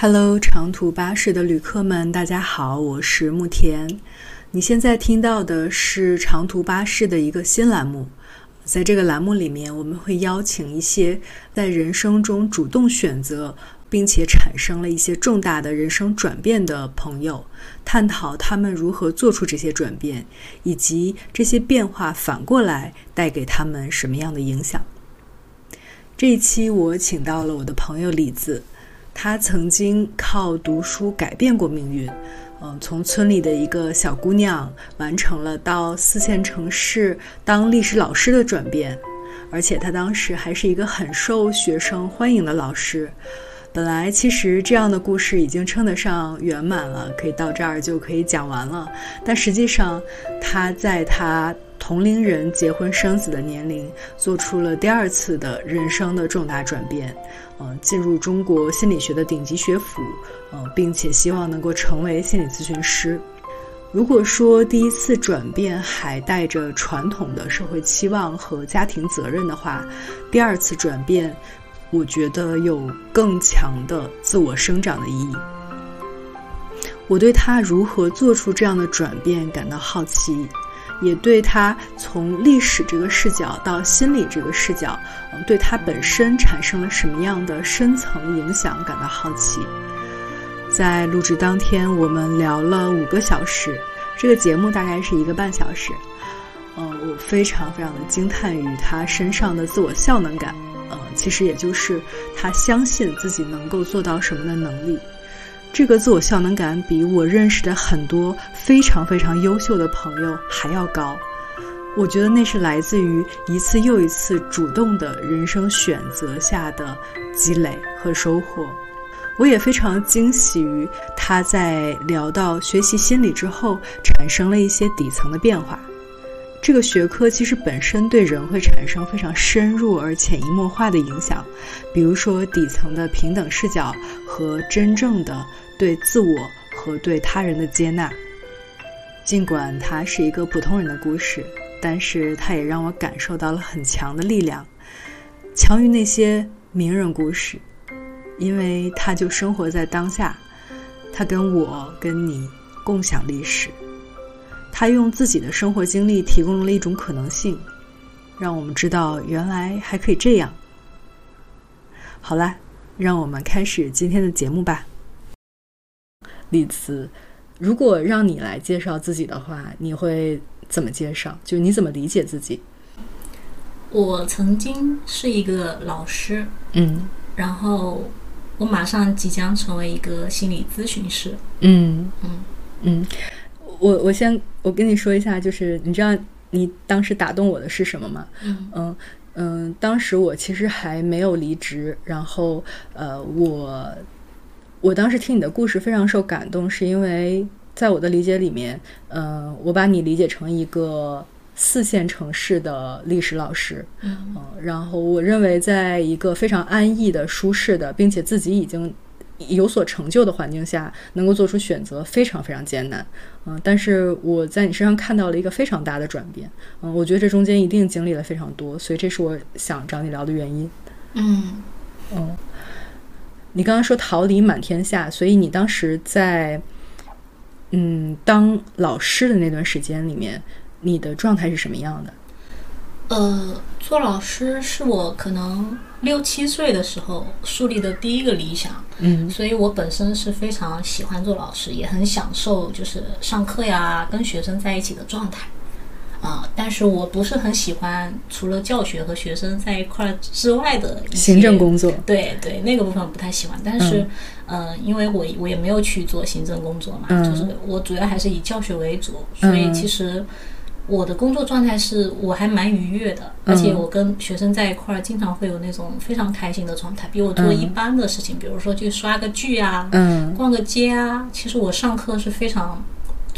Hello，长途巴士的旅客们，大家好，我是木田。你现在听到的是长途巴士的一个新栏目，在这个栏目里面，我们会邀请一些在人生中主动选择，并且产生了一些重大的人生转变的朋友，探讨他们如何做出这些转变，以及这些变化反过来带给他们什么样的影响。这一期我请到了我的朋友李子。他曾经靠读书改变过命运，嗯，从村里的一个小姑娘完成了到四线城市当历史老师的转变，而且他当时还是一个很受学生欢迎的老师。本来其实这样的故事已经称得上圆满了，可以到这儿就可以讲完了。但实际上，他在他。同龄人结婚生子的年龄，做出了第二次的人生的重大转变，嗯，进入中国心理学的顶级学府，嗯，并且希望能够成为心理咨询师。如果说第一次转变还带着传统的社会期望和家庭责任的话，第二次转变，我觉得有更强的自我生长的意义。我对他如何做出这样的转变感到好奇。也对他从历史这个视角到心理这个视角，嗯，对他本身产生了什么样的深层影响感到好奇。在录制当天，我们聊了五个小时，这个节目大概是一个半小时。嗯，我非常非常的惊叹于他身上的自我效能感，嗯，其实也就是他相信自己能够做到什么的能力。这个自我效能感比我认识的很多非常非常优秀的朋友还要高，我觉得那是来自于一次又一次主动的人生选择下的积累和收获。我也非常惊喜于他在聊到学习心理之后产生了一些底层的变化。这个学科其实本身对人会产生非常深入而潜移默化的影响，比如说底层的平等视角和真正的对自我和对他人的接纳。尽管它是一个普通人的故事，但是它也让我感受到了很强的力量，强于那些名人故事，因为他就生活在当下，他跟我跟你共享历史。他用自己的生活经历提供了一种可能性，让我们知道原来还可以这样。好啦，让我们开始今天的节目吧。李慈，如果让你来介绍自己的话，你会怎么介绍？就你怎么理解自己？我曾经是一个老师，嗯，然后我马上即将成为一个心理咨询师，嗯嗯嗯。我我先我跟你说一下，就是你知道你当时打动我的是什么吗？嗯嗯嗯，当时我其实还没有离职，然后呃，我我当时听你的故事非常受感动，是因为在我的理解里面，嗯，我把你理解成一个四线城市的历史老师，嗯，然后我认为在一个非常安逸的、舒适的，并且自己已经。有所成就的环境下，能够做出选择非常非常艰难，嗯，但是我在你身上看到了一个非常大的转变，嗯，我觉得这中间一定经历了非常多，所以这是我想找你聊的原因。嗯嗯，你刚刚说桃李满天下，所以你当时在嗯当老师的那段时间里面，你的状态是什么样的？呃，做老师是我可能六七岁的时候树立的第一个理想，嗯，所以我本身是非常喜欢做老师，也很享受就是上课呀，跟学生在一起的状态，啊，但是我不是很喜欢除了教学和学生在一块之外的行政工作，对对，那个部分不太喜欢，但是，嗯，因为我我也没有去做行政工作嘛，就是我主要还是以教学为主，所以其实。我的工作状态是我还蛮愉悦的，而且我跟学生在一块儿，经常会有那种非常开心的状态。比我做一般的事情，比如说去刷个剧啊，逛个街啊，其实我上课是非常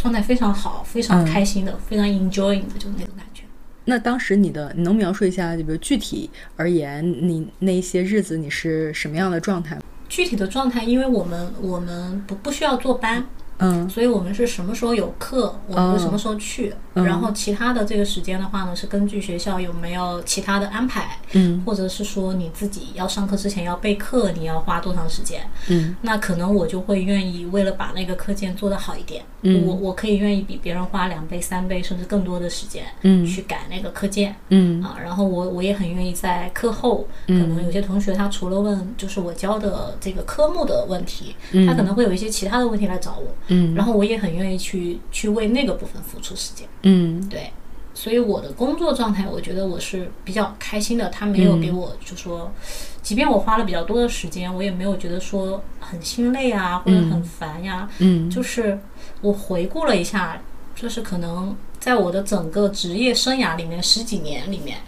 状态非常好，非常开心的，非常 enjoying 的，就是那种感觉。那当时你的，你能描述一下，就比如具体而言，你那些日子你是什么样的状态？具体的状态，因为我们我们不不需要坐班。嗯，所以我们是什么时候有课，我们就什么时候去。然后其他的这个时间的话呢，是根据学校有没有其他的安排，嗯，或者是说你自己要上课之前要备课，你要花多长时间？嗯，那可能我就会愿意为了把那个课件做得好一点，嗯。我我可以愿意比别人花两倍、三倍甚至更多的时间，嗯。去改那个课件。嗯。啊，然后我我也很愿意在课后，可能有些同学他除了问就是我教的这个科目的问题，嗯。他可能会有一些其他的问题来找我，嗯。然后我也很愿意去去为那个部分付出时间，嗯。对，所以我的工作状态，我觉得我是比较开心的，他没有给我就说，即便我花了比较多的时间，我也没有觉得说很心累啊，或者很烦呀，嗯。就是我回顾了一下，就是可能在我的整个职业生涯里面十几年里面，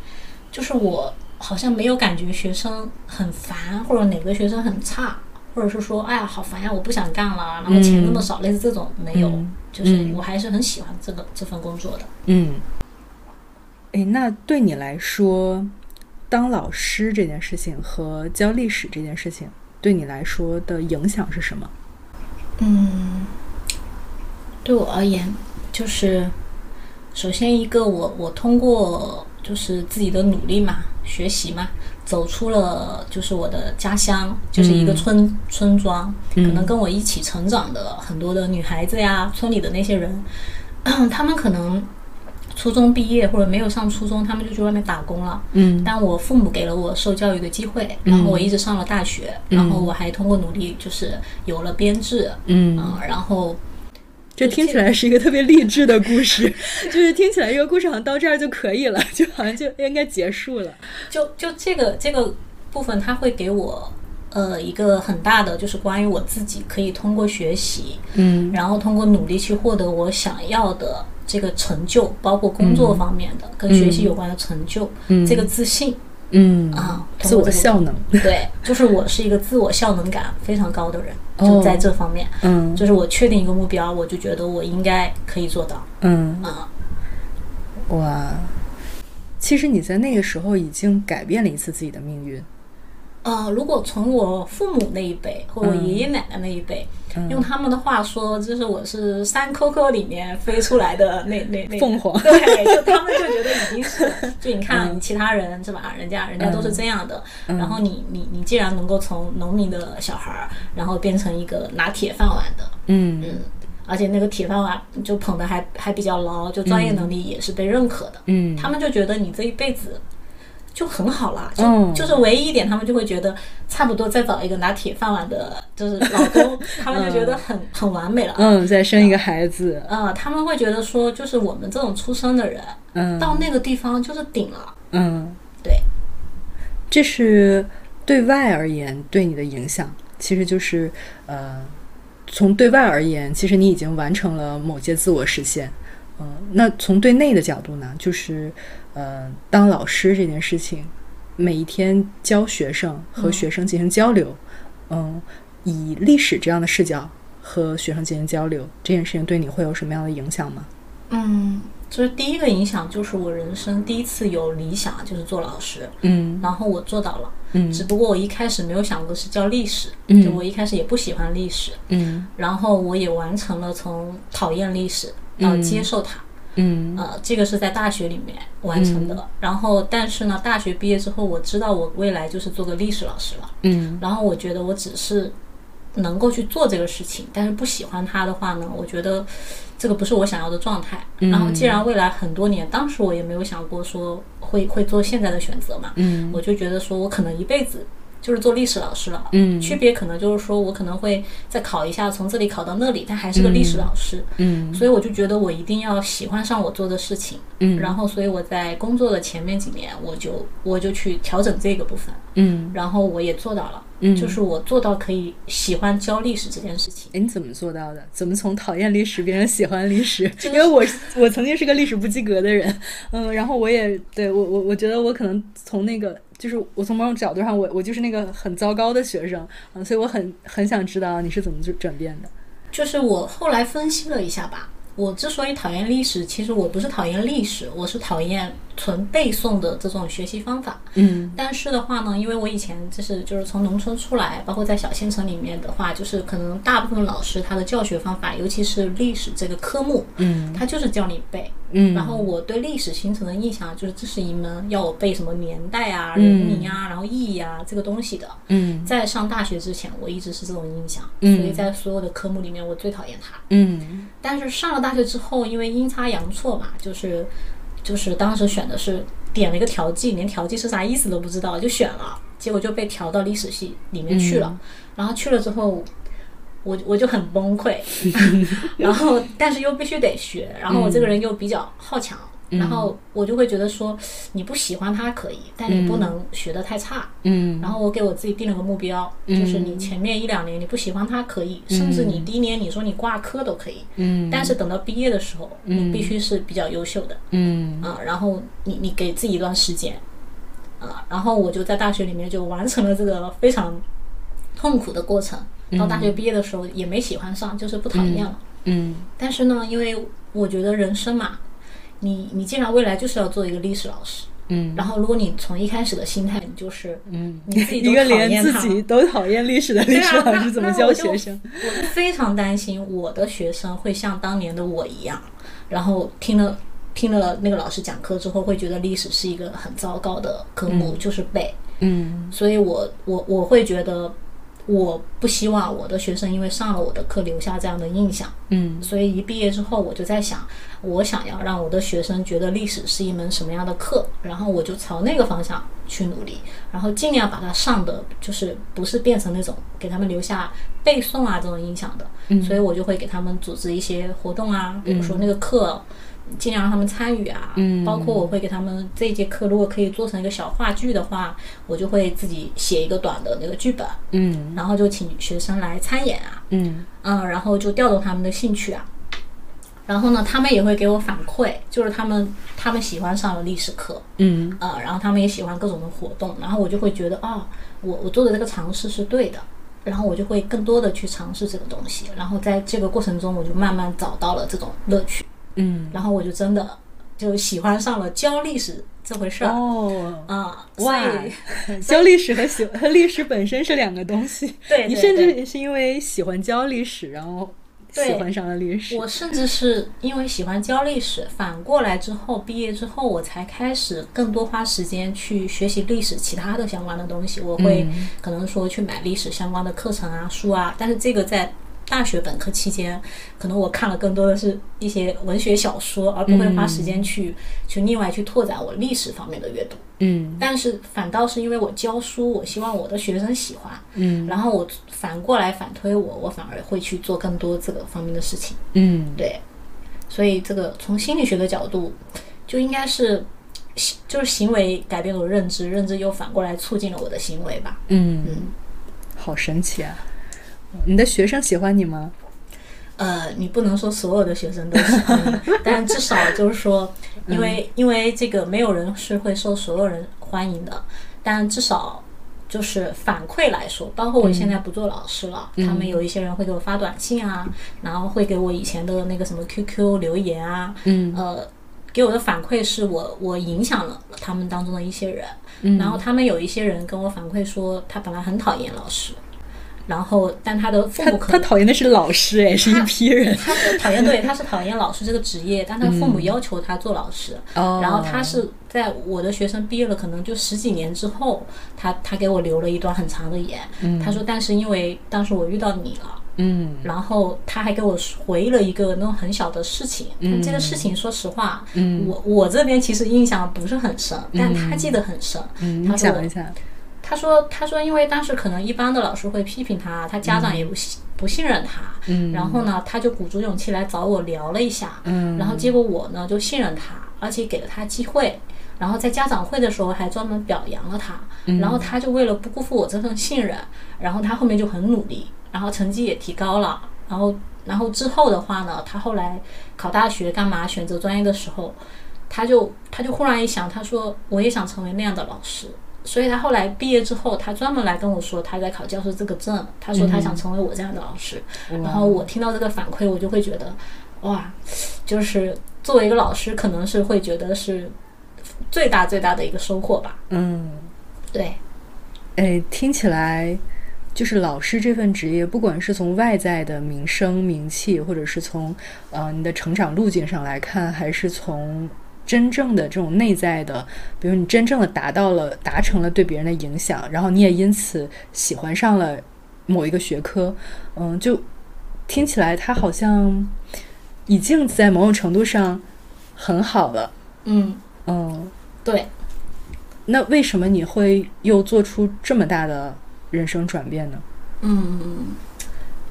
就是我好像没有感觉学生很烦，或者哪个学生很差，或者是说哎呀好烦呀，我不想干了，然后钱那么少，类似这种没有，嗯就是我还是很喜欢这个这份工作的。嗯。哎，那对你来说，当老师这件事情和教历史这件事情，对你来说的影响是什么？嗯，对我而言，就是首先一个我我通过就是自己的努力嘛，学习嘛，走出了就是我的家乡，就是一个村、村庄，可能跟我一起成长的很多的女孩子呀，村里的那些人，他们可能初中毕业或者没有上初中，他们就去外面打工了。嗯。但我父母给了我受教育的机会，然后我一直上了大学，然后我还通过努力就是有了编制，嗯。嗯，然后这听起来是一个特别励志的故事，就是听起来这个故事好像到这儿就可以了，就好像就应该结束了。就就这个这个部分，它会给我呃一个很大的，就是关于我自己可以通过学习，嗯然后通过努力去获得我想要的这个成就，包括工作方面的、跟学习有关的成就，嗯这个自信嗯啊，自我效能。对，就是我是一个自我效能感非常高的人，哦就在这方面，嗯就是我确定一个目标，我就觉得我应该可以做到嗯，啊。哇，其实你在那个时候已经改变了一次自己的命运。呃，如果从我父母那一辈或我爷爷奶奶那一辈，嗯。用他们的话说，就是我是山沟沟里面飞出来的那那那凤凰。对，就他们就觉得已经是，就你看你其他人是吧，人家人家都是这样的，然后你你你既然能够从农民的小孩儿，然后变成一个拿铁饭碗的，嗯。嗯，而且那个铁饭碗就捧的还还比较牢，就专业能力也是被认可的，嗯。他们就觉得你这一辈子就很好了，就、嗯就是唯一一点，他们就会觉得差不多再找一个拿铁饭碗的，就是老公，他们就觉得很、很完美了。嗯，再生一个孩子。嗯，他们会觉得说，就是我们这种出生的人，嗯到那个地方就是顶了。嗯，对，这是对外而言对你的影响，其实就是呃，从对外而言，其实你已经完成了某些自我实现。嗯、那从对内的角度呢，就是呃，当老师这件事情，每一天教学生和学生进行交流，嗯、以历史这样的视角和学生进行交流，这件事情对你会有什么样的影响吗？嗯，就是第一个影响就是我人生第一次有理想，就是做老师，嗯然后我做到了。嗯只不过我一开始没有想过是教历史，嗯就我一开始也不喜欢历史，嗯然后我也完成了从讨厌历史到接受它。嗯呃，这个是在大学里面完成的。然后，但是呢，大学毕业之后，我知道我未来就是做个历史老师了。嗯然后我觉得我只是能够去做这个事情，但是不喜欢它的话呢，我觉得这个不是我想要的状态。然后，既然未来很多年，当时我也没有想过说会会做现在的选择嘛，嗯我就觉得说我可能一辈子。就是做历史老师了，嗯。区别可能就是说我可能会再考一下，从这里考到那里，但还是个历史老师，嗯。所以我就觉得我一定要喜欢上我做的事情，嗯。然后所以我在工作的前面几年，我就我就去调整这个部分，嗯。然后我也做到了，嗯。就是我做到可以喜欢教历史这件事情。哎，你怎么做到的？怎么从讨厌历史变成喜欢历史？因为我我曾经是个历史不及格的人，嗯，然后我也对我我我觉得我可能从那个就是我从某种角度上，我我就是那个很糟糕的学生，嗯，所以我很很想知道你是怎么转转变的。就是我后来分析了一下吧，我之所以讨厌历史，其实我不是讨厌历史，我是讨厌纯背诵的这种学习方法。嗯但是的话呢，因为我以前就是就是从农村出来，包括在小县城里面的话，就是可能大部分老师他的教学方法，尤其是历史这个科目，嗯他就是叫你背。嗯，然后我对历史形成的印象就是这是一门要我背什么年代啊、嗯人名啊，然后意义啊这个东西的。嗯在上大学之前，我一直是这种印象，嗯所以在所有的科目里面，我最讨厌它。嗯但是上了大学之后，因为阴差阳错嘛，就是就是当时选的是点了一个调剂，连调剂是啥意思都不知道就选了，结果就被调到历史系里面去了。然后去了之后，我我就很崩溃，然后但是又必须得学，然后我这个人又比较好强。然后我就会觉得说，你不喜欢它可以，但你不能学得太差。嗯然后我给我自己定了个目标，就是你前面一两年你不喜欢它可以，甚至你第一年你说你挂科都可以，嗯但是等到毕业的时候，你必须是比较优秀的嗯啊。然后你你给自己一段时间啊，然后我就在大学里面就完成了这个非常痛苦的过程。到大学毕业的时候也没喜欢上，就是不讨厌了。嗯但是呢，因为我觉得人生嘛，你你既然未来就是要做一个历史老师，嗯然后如果你从一开始的心态你就是嗯，你自己都一个讨厌它连自己都讨厌历史的历史老师怎么教学生？我就非常担心我的学生会像当年的我一样，然后听了听了那个老师讲课之后，会觉得历史是一个很糟糕的科目，就是背。嗯所以我我我会觉得，我不希望我的学生因为上了我的课留下这样的印象。嗯所以一毕业之后，我就在想，我想要让我的学生觉得历史是一门什么样的课，然后我就朝那个方向去努力，然后尽量把它上的就是不是变成那种给他们留下背诵啊这种印象的，所以我就会给他们组织一些活动啊，比如说那个课。尽量让他们参与啊，嗯。包括我会给他们这一节课，如果可以做成一个小话剧的话，我就会自己写一个短的那个剧本，嗯。然后就请学生来参演啊，嗯。嗯，然后就调动他们的兴趣啊。然后呢，他们也会给我反馈，就是他们他们喜欢上了历史课，嗯。呃，然后他们也喜欢各种的活动，然后我就会觉得，哦，我我做的这个尝试是对的，然后我就会更多的去尝试这个东西，然后在这个过程中，我就慢慢找到了这种乐趣，嗯然后我就真的就喜欢上了教历史这回事儿。哦。啊、所哇以，教历史和喜 和历史本身是两个东西。对你甚至是因为喜欢教历史，然后喜欢上了历史。我甚至是因为喜欢教历史，反过来之后毕业之后，我才开始更多花时间去学习历史其他的相关的东西。我会嗯可能说去买历史相关的课程啊、书啊，但是这个在大学本科期间，可能我看了更多的是一些文学小说，而不会花时间去、去另外去拓展我历史方面的阅读。嗯但是反倒是因为我教书，我希望我的学生喜欢，嗯然后我反过来反推我，我反而会去做更多这个方面的事情。嗯对，所以这个从心理学的角度，就应该是行就是行为改变了我认知，认知又反过来促进了我的行为吧。嗯，嗯，好神奇啊！你的学生喜欢你吗？呃，你不能说所有的学生都喜欢你，但至少就是说，因为、因为这个没有人是会受所有人欢迎的，但至少。就是反馈来说，包括我现在不做老师了，他们有一些人会给我发短信啊，然后会给我以前的那个什么 QQ 留言啊，嗯呃，给我的反馈是我我影响了他们当中的一些人，嗯然后他们有一些人跟我反馈说，他本来很讨厌老师，然后但他的父他他母可能讨厌的是老师，哎，是一批人。他是讨厌对，他是讨厌老师这个职业，但他父母要求他做老师，哦然后他是在我的学生毕业了可能就十几年之后，他他给我留了一段很长的言，他说但是因为当时我遇到你了。嗯然后他还给我回了一个那种很小的事情，嗯这个事情说实话，嗯我我这边其实印象不是很深，但他记得很深。嗯，他说讲一下。他说他说因为当时可能一般的老师会批评他，他家长也不信、不信任他，嗯。然后呢他就鼓足勇气来找我聊了一下，嗯。然后结果我呢就信任他，而且给了他机会。然后在家长会的时候还专门表扬了他，嗯。然后他就为了不辜负我这份信任，然后他后面就很努力，然后成绩也提高了，然后然后之后的话呢，他后来考大学干嘛选择专业的时候，他就他就忽然一想，他说我也想成为那样的老师，所以他后来毕业之后，他专门来跟我说他在考教师资格证，他说他想成为我这样的老师，然后我听到这个反馈，我就会觉得，哇，就是作为一个老师，可能是会觉得是最大最大的一个收获吧。嗯，对，哎，听起来就是老师这份职业，不管是从外在的名声名气，或者是从呃你的成长路径上来看，还是从真正的这种内在的，比如你真正的达到了达成了对别人的影响，然后你也因此喜欢上了某一个学科，嗯，就听起来他好像已经在某种程度上很好了。嗯，嗯，对，那为什么你会又做出这么大的人生转变呢？嗯，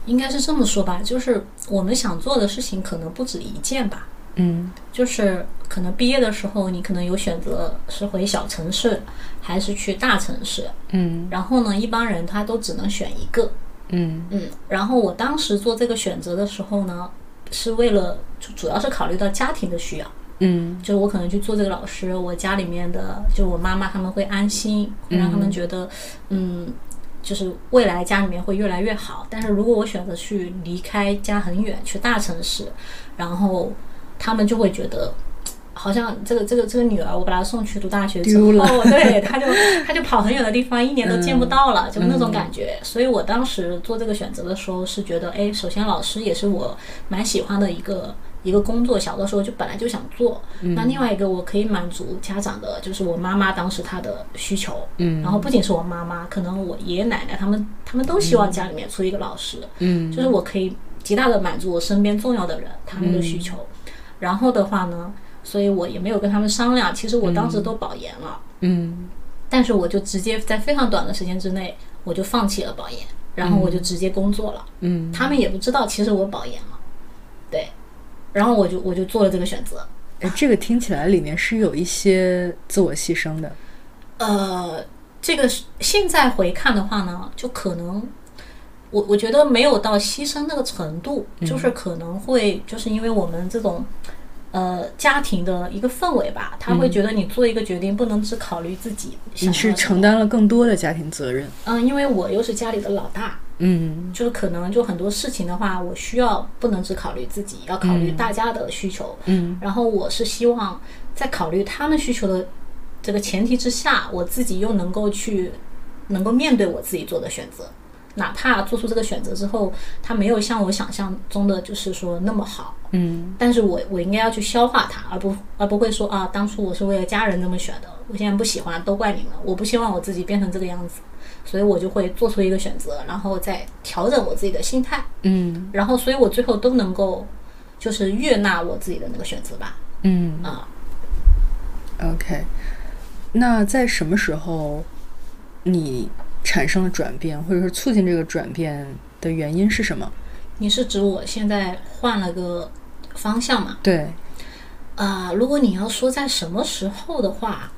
应该是这么说吧，就是我们想做的事情可能不止一件吧。嗯就是可能毕业的时候，你可能有选择是回小城市，还是去大城市。嗯然后呢，一般人他都只能选一个。嗯嗯，然后我当时做这个选择的时候呢，是为了就主要是考虑到家庭的需要，嗯就是我可能去做这个老师，我家里面的就我妈妈他们会安心，会让他们觉得，嗯，就是未来家里面会越来越好。但是如果我选择去离开家很远，去大城市，然后他们就会觉得。好像这个这个这个女儿，我把她送去读大学之后，了 对，她就她就跑很远的地方，一年都见不到了，就那种感觉。所以我当时做这个选择的时候，是觉得，哎，首先老师也是我蛮喜欢的一个一个工作，小的时候就本来就想做。那另外一个，我可以满足家长的，就是我妈妈当时她的需求。嗯然后不仅是我妈妈，可能我爷爷奶奶他们他们都希望家里面出一个老师。嗯就是我可以极大的满足我身边重要的人他们的需求。然后的话呢，所以我也没有跟他们商量。其实我当时都保研了，嗯但是我就直接在非常短的时间之内，我就放弃了保研，然后我就直接工作了。嗯他们也不知道其实我保研了，对，然后我就我就做了这个选择。哎，这个听起来里面是有一些自我牺牲的。呃，这个是现在回看的话呢，就可能我我觉得没有到牺牲那个程度，就是可能会就是因为我们这种呃家庭的一个氛围吧，他会觉得你做一个决定不能只考虑自己想你是承担了更多的家庭责任。嗯，因为我又是家里的老大，嗯。就是可能就很多事情的话，我需要不能只考虑自己，要考虑大家的需求。嗯。然后我是希望在考虑他们需求的这个前提之下，我自己又能够去能够面对我自己做的选择，哪怕做出这个选择之后，它没有像我想象中的就是说那么好，嗯。但是我我应该要去消化它，而不而不会说啊，当初我是为了家人这么选的，我现在不喜欢，都怪你们，我不希望我自己变成这个样子，所以我就会做出一个选择，然后再调整我自己的心态，嗯。然后所以我最后都能够就是悦纳我自己的那个选择吧，嗯。啊。，OK。那在什么时候你产生了转变，或者说促进这个转变的原因是什么？你是指我现在换了个方向嘛？对，啊、如果你要说在什么时候的话，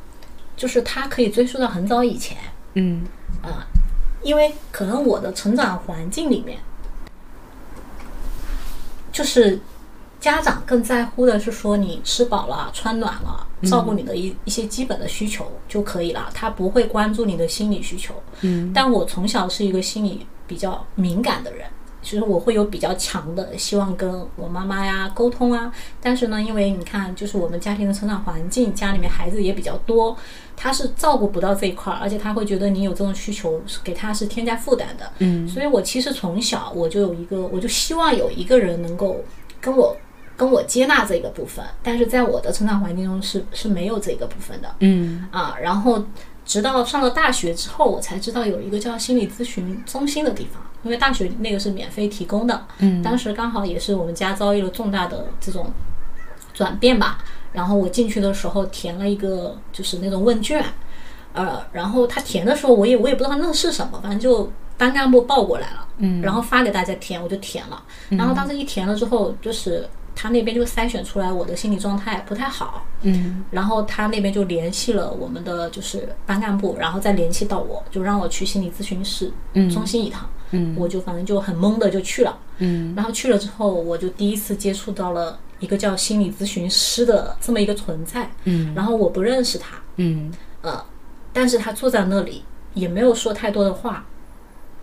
就是它可以追溯到很早以前嗯啊、因为可能我的成长环境里面，就是家长更在乎的是说你吃饱了、穿暖了，照顾你的一一些基本的需求就可以了，他不会关注你的心理需求。嗯但我从小是一个心理比较敏感的人，其实我会有比较强的希望跟我妈妈呀沟通啊。但是呢，因为你看，就是我们家庭的成长环境，家里面孩子也比较多，他是照顾不到这一块儿，而且他会觉得你有这种需求，是给他是添加负担的。嗯所以我其实从小我就有一个，我就希望有一个人能够跟我跟我接纳这个部分，但是在我的成长环境中是是没有这个部分的。嗯啊，然后直到上了大学之后，我才知道有一个叫心理咨询中心的地方，因为大学那个是免费提供的。嗯当时刚好也是我们家遭遇了重大的这种转变吧，然后我进去的时候填了一个就是那种问卷，呃，然后他填的时候我也我也不知道那是什么，反正就班干部报过来了，嗯然后发给大家填，我就填了，然后当时一填了之后，就是他那边就筛选出来我的心理状态不太好，嗯然后他那边就联系了我们的就是班干部，然后再联系到我，就让我去心理咨询室嗯中心一趟。嗯我就反正就很懵的就去了。嗯然后去了之后，我就第一次接触到了一个叫心理咨询师的这么一个存在。嗯然后我不认识他，嗯呃，但是他坐在那里也没有说太多的话。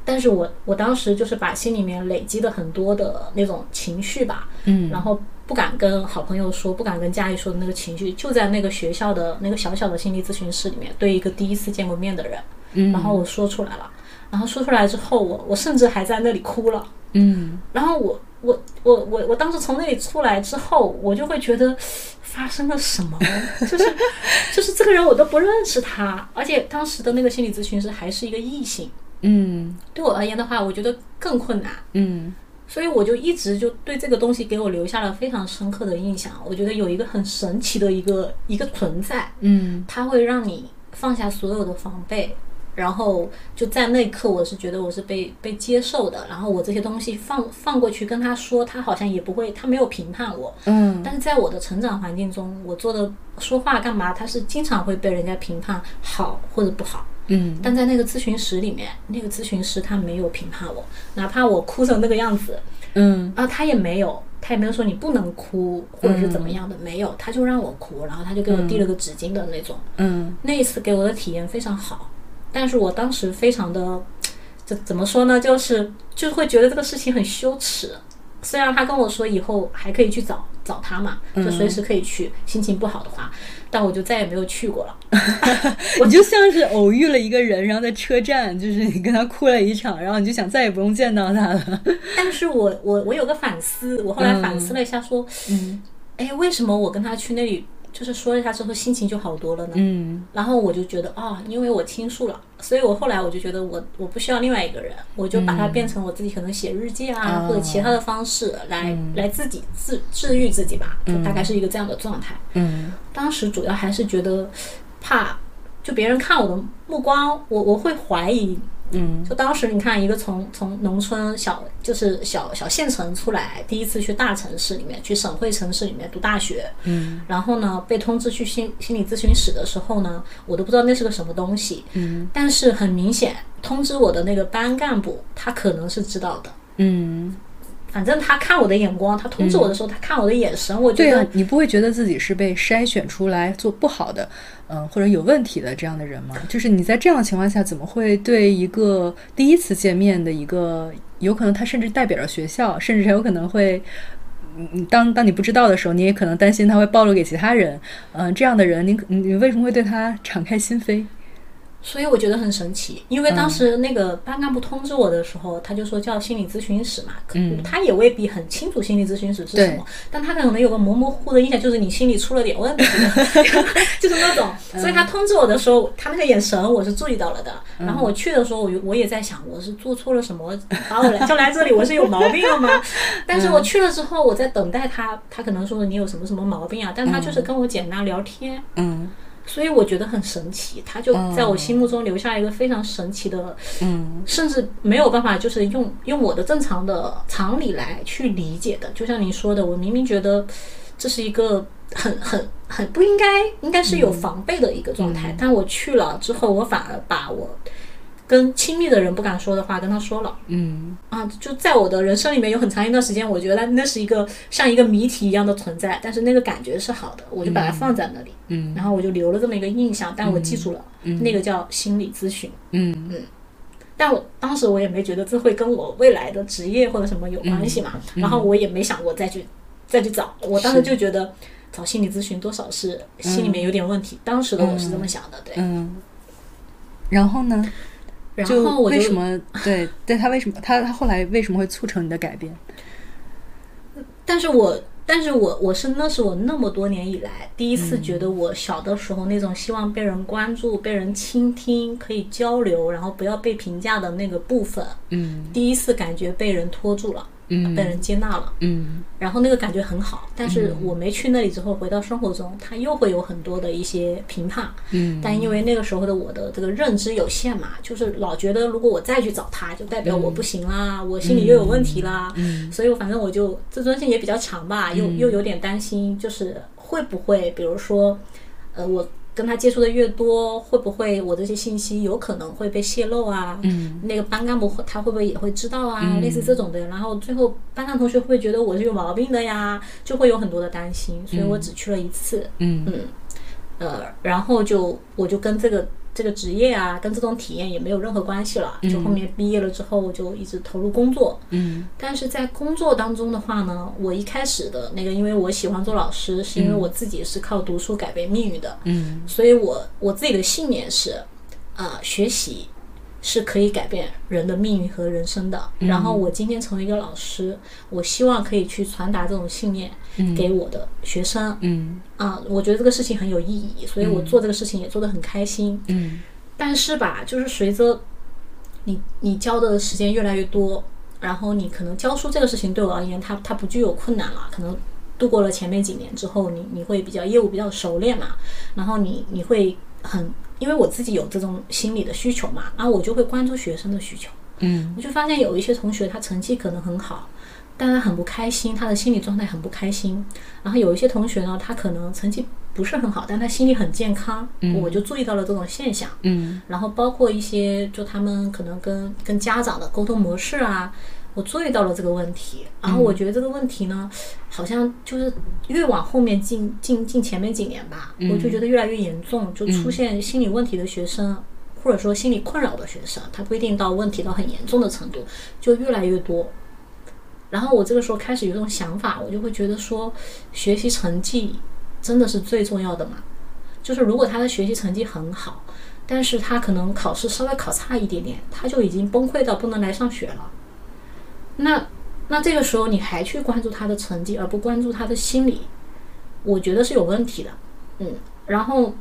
但是我我当时就是把心里面累积的很多的那种情绪吧，嗯。然后不敢跟好朋友说，不敢跟家里说的那个情绪，就在那个学校的那个小小的心理咨询室里面，对一个第一次见过面的人，嗯。然后我说出来了，然后说出来之后，我我甚至还在那里哭了。嗯。然后我我我我我当时从那里出来之后，我就会觉得发生了什么，就是就是这个人我都不认识他，而且当时的那个心理咨询师还是一个异性，嗯。对我而言的话，我觉得更困难。嗯所以我就一直就对这个东西给我留下了非常深刻的印象。我觉得有一个很神奇的一个一个存在，嗯它会让你放下所有的防备，然后就在那一刻，我是觉得我是被被接受的。然后我这些东西放放过去跟他说，他好像也不会，他没有评判我。嗯但是在我的成长环境中，我做的说话干嘛，他是经常会被人家评判好或者不好。嗯但在那个咨询室里面，那个咨询师他没有评判我，哪怕我哭成那个样子，嗯啊，他也没有，他也没有说你不能哭或者是怎么样的，没有，他就让我哭，然后他就给我递了个纸巾的那种。嗯那一次给我的体验非常好，但是我当时非常的，这怎么说呢？就是就会觉得这个事情很羞耻。虽然他跟我说以后还可以去找找他嘛，就随时可以去，心情不好的话，但我就再也没有去过了。我就像是偶遇了一个人，然后在车站，就是你跟他哭了一场，然后你就想再也不用见到他了。但是我我我有个反思，我后来反思了一下，说，嗯哎，为什么我跟他去那里，就是说了一下之后心情就好多了呢？嗯然后我就觉得啊、因为我倾诉了，所以我后来我就觉得我我不需要另外一个人，我就把它变成我自己可能写日记啊，哦或者其他的方式来、来自己治治愈自己吧，就大概是一个这样的状态。嗯当时主要还是觉得怕，就别人看我的目光，我我会怀疑。嗯就当时你看，一个从从农村小就是小小县城出来，第一次去大城市里面，去省会城市里面读大学，嗯然后呢，被通知去心心理咨询室的时候呢，我都不知道那是个什么东西。嗯但是很明显，通知我的那个班干部，他可能是知道的。嗯，反正他看我的眼光，他通知我的时候，他看我的眼神，我觉得对啊，你不会觉得自己是被筛选出来做不好的，嗯、或者有问题的这样的人吗？就是你在这样的情况下，怎么会对一个第一次见面的一个，有可能他甚至代表着学校，甚至有可能会。嗯，当当你不知道的时候，你也可能担心他会暴露给其他人。嗯、这样的人，你你为什么会对他敞开心扉？所以我觉得很神奇，因为当时那个班干部通知我的时候，他就说叫心理咨询室嘛，他也未必很清楚心理咨询室是什么，但他可能有个模模糊糊的印象，就是你心里出了点问题，就是那种。所以他通知我的时候，他那个眼神我是注意到了的。然后我去的时候，我我也在想，我是做错了什么，把我来叫来这里，我是有毛病了吗？但是我去了之后，我在等待他，他可能说你有什么什么毛病啊，但他就是跟我简单聊天。嗯所以我觉得很神奇，他就在我心目中留下一个非常神奇的，嗯。甚至没有办法就是用用我的正常的常理来去理解的。就像你说的，我明明觉得这是一个很很很不应该，应该是有防备的一个状态，但我去了之后，我反而把我跟亲密的人不敢说的话跟他说了。嗯。啊，就在我的人生里面有很长一段时间，我觉得那是一个像一个谜题一样的存在，但是那个感觉是好的，我就把它放在那里，嗯。然后我就留了这么一个印象，但我记住了，那个叫心理咨询。嗯。嗯。但我当时我也没觉得这会跟我未来的职业或者什么有关系嘛，然后我也没想过再去再去找，我当时就觉得找心理咨询多少是心里面有点问题，当时的我是这么想的，对。嗯。然后呢？然后我就为什么对但他为什么他他后来为什么会促成你的改变？但是我，但是我，我是那是我那么多年以来第一次觉得，我小的时候那种希望被人关注、被人倾听、可以交流，然后不要被评价的那个部分，嗯。第一次感觉被人拖住了，嗯。被人接纳了，嗯。然后那个感觉很好。但是我没去那里之后，回到生活中，他又会有很多的一些评判。嗯。但因为那个时候的我的这个认知有限嘛，就是老觉得如果我再去找他，就代表我不行啦，我心里又有问题啦，嗯。所以我反正我就自尊心也比较强吧，又又有点担心，就是会不会，比如说，呃，我跟他接触的越多，会不会我这些信息有可能会被泄露啊？嗯那个班干部会他会不会也会知道啊？类似这种的，然后最后班上同学会不会觉得我是有毛病的呀？就会有很多的担心，所以我只去了一次。嗯嗯，呃，然后就我就跟这个这个职业啊，跟这种体验也没有任何关系了。就后面毕业了之后，我就一直投入工作。嗯但是在工作当中的话呢，我一开始的那个，因为我喜欢做老师，是因为我自己是靠读书改变命运的，嗯所以我我自己的信念是，啊、学习是可以改变人的命运和人生的。然后我今天成为一个老师，我希望可以去传达这种信念给我的学生。嗯啊、我觉得这个事情很有意义，所以我做这个事情也做得很开心。嗯但是吧，就是随着你你教的时间越来越多，然后你可能教书这个事情对我而言，它它不具有困难了，可能度过了前面几年之后，你你会比较业务比较熟练嘛，然后你你会很，因为我自己有这种心理的需求嘛，然后我就会关注学生的需求，嗯我就发现有一些同学他成绩可能很好。但他很不开心，他的心理状态很不开心。然后有一些同学呢，他可能成绩不是很好，但他心理很健康。我就注意到了这种现象。嗯然后包括一些就他们可能跟跟家长的沟通模式啊，我注意到了这个问题。然后我觉得这个问题呢，好像就是越往后面进进进前面几年吧，我就觉得越来越严重，就出现心理问题的学生。或者说心理困扰的学生，他不一定到问题到很严重的程度，就越来越多。然后我这个时候开始有这种想法，我就会觉得说，学习成绩真的是最重要的嘛？就是如果他的学习成绩很好，但是他可能考试稍微考差一点点，他就已经崩溃到不能来上学了。那那这个时候你还去关注他的成绩，而不关注他的心理，我觉得是有问题的。嗯，然后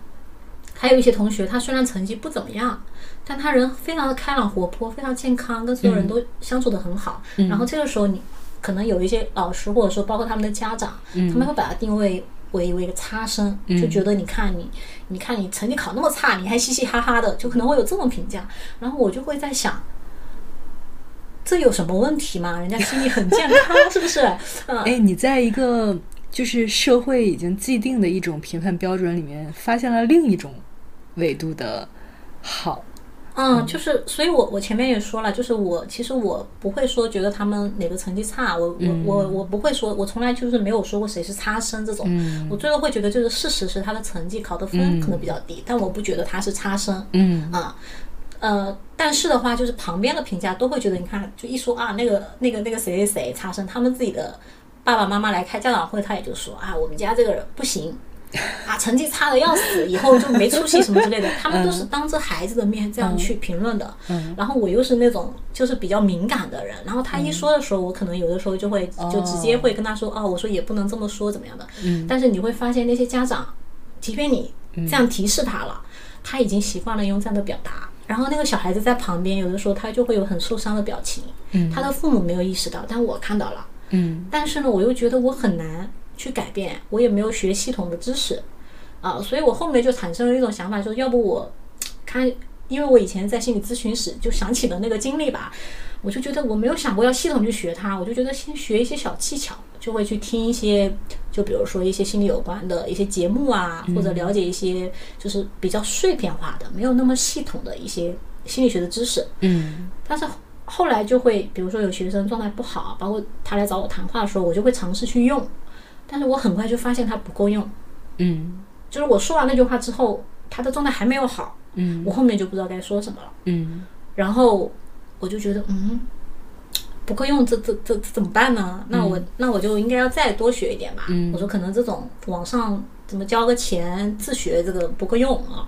还有一些同学，他虽然成绩不怎么样，但他人非常的开朗活泼，非常健康，跟所有人都相处的很好。然后这个时候你可能有一些老师，或者说包括他们的家长，他们会把他定位为为一个差生，就觉得你看你，你看你成绩考那么差，你还嘻嘻哈哈的，就可能会有这种评价。然后我就会在想，这有什么问题吗？人家心理很健康，是不是？嗯，哎，你在一个就是社会已经既定的一种评判标准里面，发现了另一种维度的好。嗯，就是，所以我我前面也说了，就是我其实我不会说觉得他们哪个成绩差，我我我我不会说，我从来就是没有说过谁是差生这种，我最后会觉得就是事实是他的成绩考的分可能比较低，但我不觉得他是差生，嗯。啊，呃，但是的话就是旁边的评价都会觉得，你看就一说啊那个那个那个谁谁谁差生，他们自己的爸爸妈妈来开家长会，他也就说啊我们家这个人不行。啊，成绩差的要死，以后就没出息什么之类的，他们都是当着孩子的面这样去评论的。嗯然后我又是那种就是比较敏感的人，然后他一说的时候，我可能有的时候就会就直接会跟他说，哦，我说也不能这么说，怎么样的。嗯但是你会发现那些家长，即便你这样提示他了，他已经习惯了用这样的表达。然后那个小孩子在旁边，有的时候他就会有很受伤的表情。嗯他的父母没有意识到，但我看到了。嗯但是呢，我又觉得我很难去改变，我也没有学系统的知识，啊，所以我后面就产生了一种想法，说要不我看，因为我以前在心理咨询室就想起了那个经历吧，我就觉得我没有想过要系统去学它，我就觉得先学一些小技巧，就会去听一些，就比如说一些心理有关的一些节目啊，或者了解一些就是比较碎片化的、没有那么系统的一些心理学的知识，嗯。但是后来就会，比如说有学生状态不好，包括他来找我谈话的时候，我就会尝试去用，但是我很快就发现他不够用。嗯。就是我说完那句话之后，他的状态还没有好，嗯。我后面就不知道该说什么了。嗯。然后我就觉得，嗯，不够用，这这这这怎么办呢？那我、那我就应该要再多学一点吧。嗯。我说可能这种网上怎么交个钱自学这个不够用啊，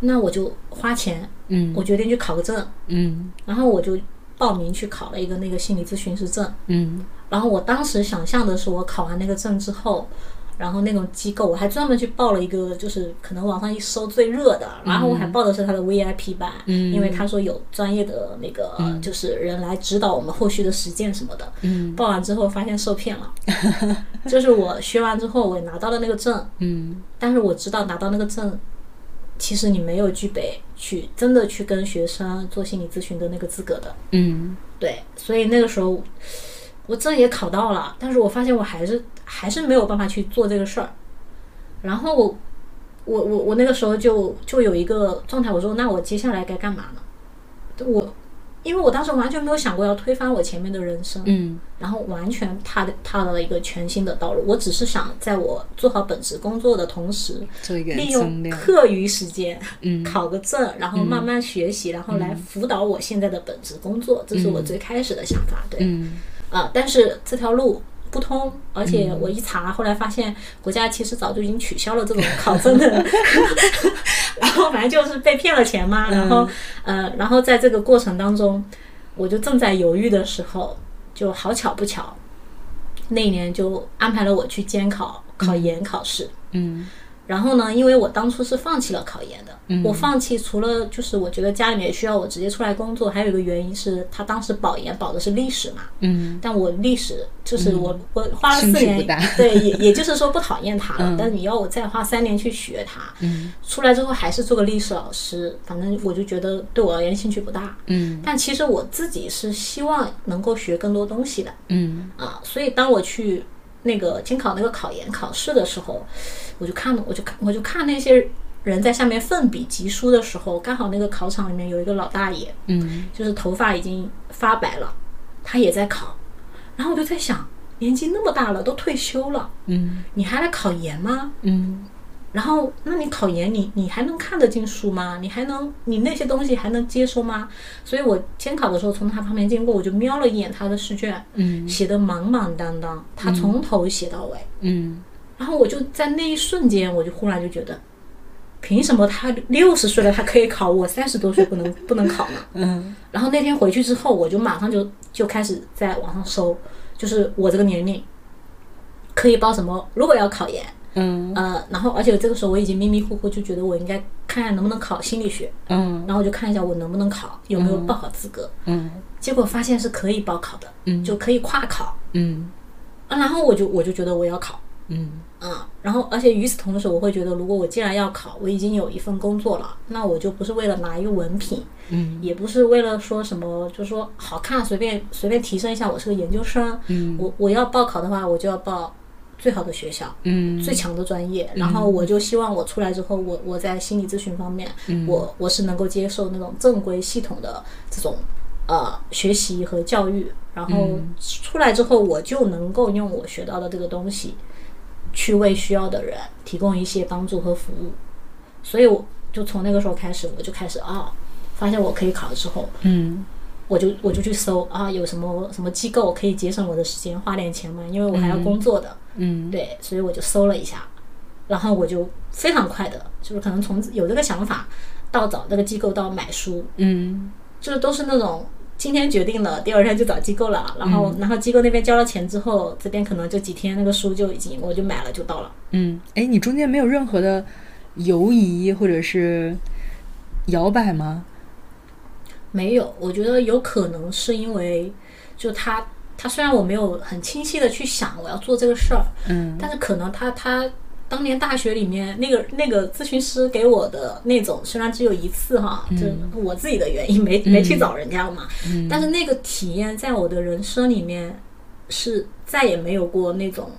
那我就花钱，嗯。我决定去考个证，嗯。然后我就报名去考了一个那个心理咨询师证。嗯。然后我当时想象的是，我考完那个证之后，然后那种机构，我还专门去报了一个，就是可能网上一搜最热的，然后我还报的是他的 VIP 班，嗯。因为他说有专业的那个、就是人来指导我们后续的实践什么的。嗯。报完之后发现受骗了，就是我学完之后我也拿到了那个证，嗯。但是我知道拿到那个证，其实你没有具备去真的去跟学生做心理咨询的那个资格的。嗯。对，所以那个时候我证也考到了，但是我发现我还是还是没有办法去做这个事儿。然后我我我我那个时候就就有一个状态，我说那我接下来该干嘛呢？我因为我当时完全没有想过要推翻我前面的人生，嗯然后完全踏的踏到了一个全新的道路。我只是想在我做好本职工作的同时，利用，课余时间嗯考个证，然后慢慢学习，然后来辅导我现在的本职工作，这是我最开始的想法。对，嗯啊，但是这条路不通，而且我一查，后来发现国家其实早就已经取消了这种考证的，然后反正就是被骗了钱嘛，然后呃，然后在这个过程当中，我就正在犹豫的时候，就好巧不巧，那一年就安排了我去监考考研考试。嗯然后呢，因为我当初是放弃了考研的，嗯。我放弃除了就是我觉得家里面需要我直接出来工作，还有一个原因是他当时保研保的是历史嘛，嗯。但我历史就是我、我花了四年对，也也就是说不讨厌它了，嗯。但你要我再花三年去学它，嗯。出来之后还是做个历史老师，反正我就觉得对我而言兴趣不大。嗯。但其实我自己是希望能够学更多东西的嗯。啊，所以当我去那个监考那个考研考试的时候，我就看我就看我就看那些人在下面奋笔疾书的时候，刚好那个考场里面有一个老大爷，嗯。就是头发已经发白了，他也在考，然后我就在想，年纪那么大了，都退休了，嗯。你还来考研吗？嗯然后，那你考研你，你还能看得进书吗？你还能，你那些东西还能接收吗？所以我监考的时候从他旁边经过，我就瞄了一眼他的试卷，嗯写的满满当当，他从头写到尾。嗯然后我就在那一瞬间，我就忽然就觉得，凭什么他六十岁了他可以考，我三十多岁不能不能考呢？嗯然后那天回去之后，我就马上就就开始在网上搜，就是我这个年龄可以报什么？如果要考研，嗯。呃，然后而且这个时候我已经迷迷糊糊就觉得我应该看看能不能考心理学，嗯。然后我就看一下我能不能考，有没有报考资格。嗯。结果发现是可以报考的，嗯。就可以跨考。嗯。啊，然后我就我就觉得我要考，嗯。啊，然后而且与此同时，我会觉得如果我既然要考，我已经有一份工作了，那我就不是为了拿一个文凭，嗯。也不是为了说什么，就是说好看随便随便提升一下，我是个研究生，嗯我我要报考的话，我就要报最好的学校，嗯。最强的专业，然后我就希望我出来之后，我我在心理咨询方面，我我是能够接受那种正规系统的这种呃学习和教育，然后出来之后，我就能够用我学到的这个东西，去为需要的人提供一些帮助和服务。所以我就从那个时候开始，我就开始啊，发现我可以考了之后，嗯我就我就去搜啊，有什么什么机构可以节省我的时间，花点钱嘛，因为我还要工作的。嗯。对，所以我就搜了一下，然后我就非常快的，就是可能从有这个想法到找这个机构到买书，嗯。就是都是那种今天决定了，第二天就找机构了，然后、然后机构那边交了钱之后，这边可能就几天那个书就已经我就买了就到了。嗯，哎，你中间没有任何的犹疑或者是摇摆吗？没有，我觉得有可能是因为就他他虽然我没有很清晰的去想我要做这个事儿，嗯但是可能他他当年大学里面那个那个咨询师给我的那种，虽然只有一次哈，就我自己的原因没没去找人家嘛，但是那个体验在我的人生里面是再也没有过那种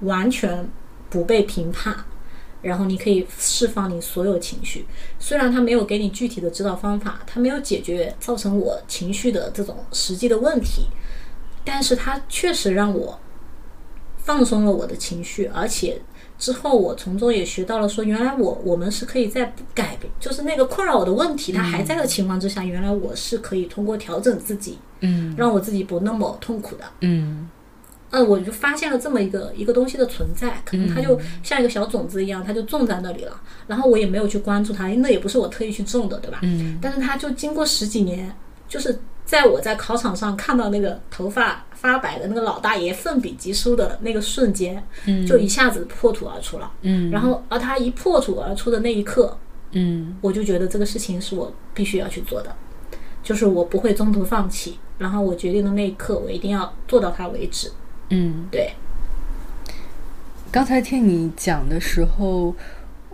完全不被评判。然后你可以释放你所有情绪，虽然他没有给你具体的指导方法，他没有解决造成我情绪的这种实际的问题，但是他确实让我放松了我的情绪，而且之后我从中也学到了说，原来我我们是可以在不改变，就是那个困扰我的问题它还在的情况之下，原来我是可以通过调整自己，嗯。让我自己不那么痛苦的。嗯嗯，我就发现了这么一个一个东西的存在，可能它就像一个小种子一样，它就种在那里了。然后我也没有去关注它，因为那也不是我特意去种的，对吧？嗯但是它就经过十几年，就是在我在考场上看到那个头发发白的那个老大爷奋笔疾书的那个瞬间，就一下子破土而出了。嗯然后，而他一破土而出的那一刻，嗯我就觉得这个事情是我必须要去做的，就是我不会中途放弃。然后我决定的那一刻，我一定要做到它为止。嗯。对，刚才听你讲的时候，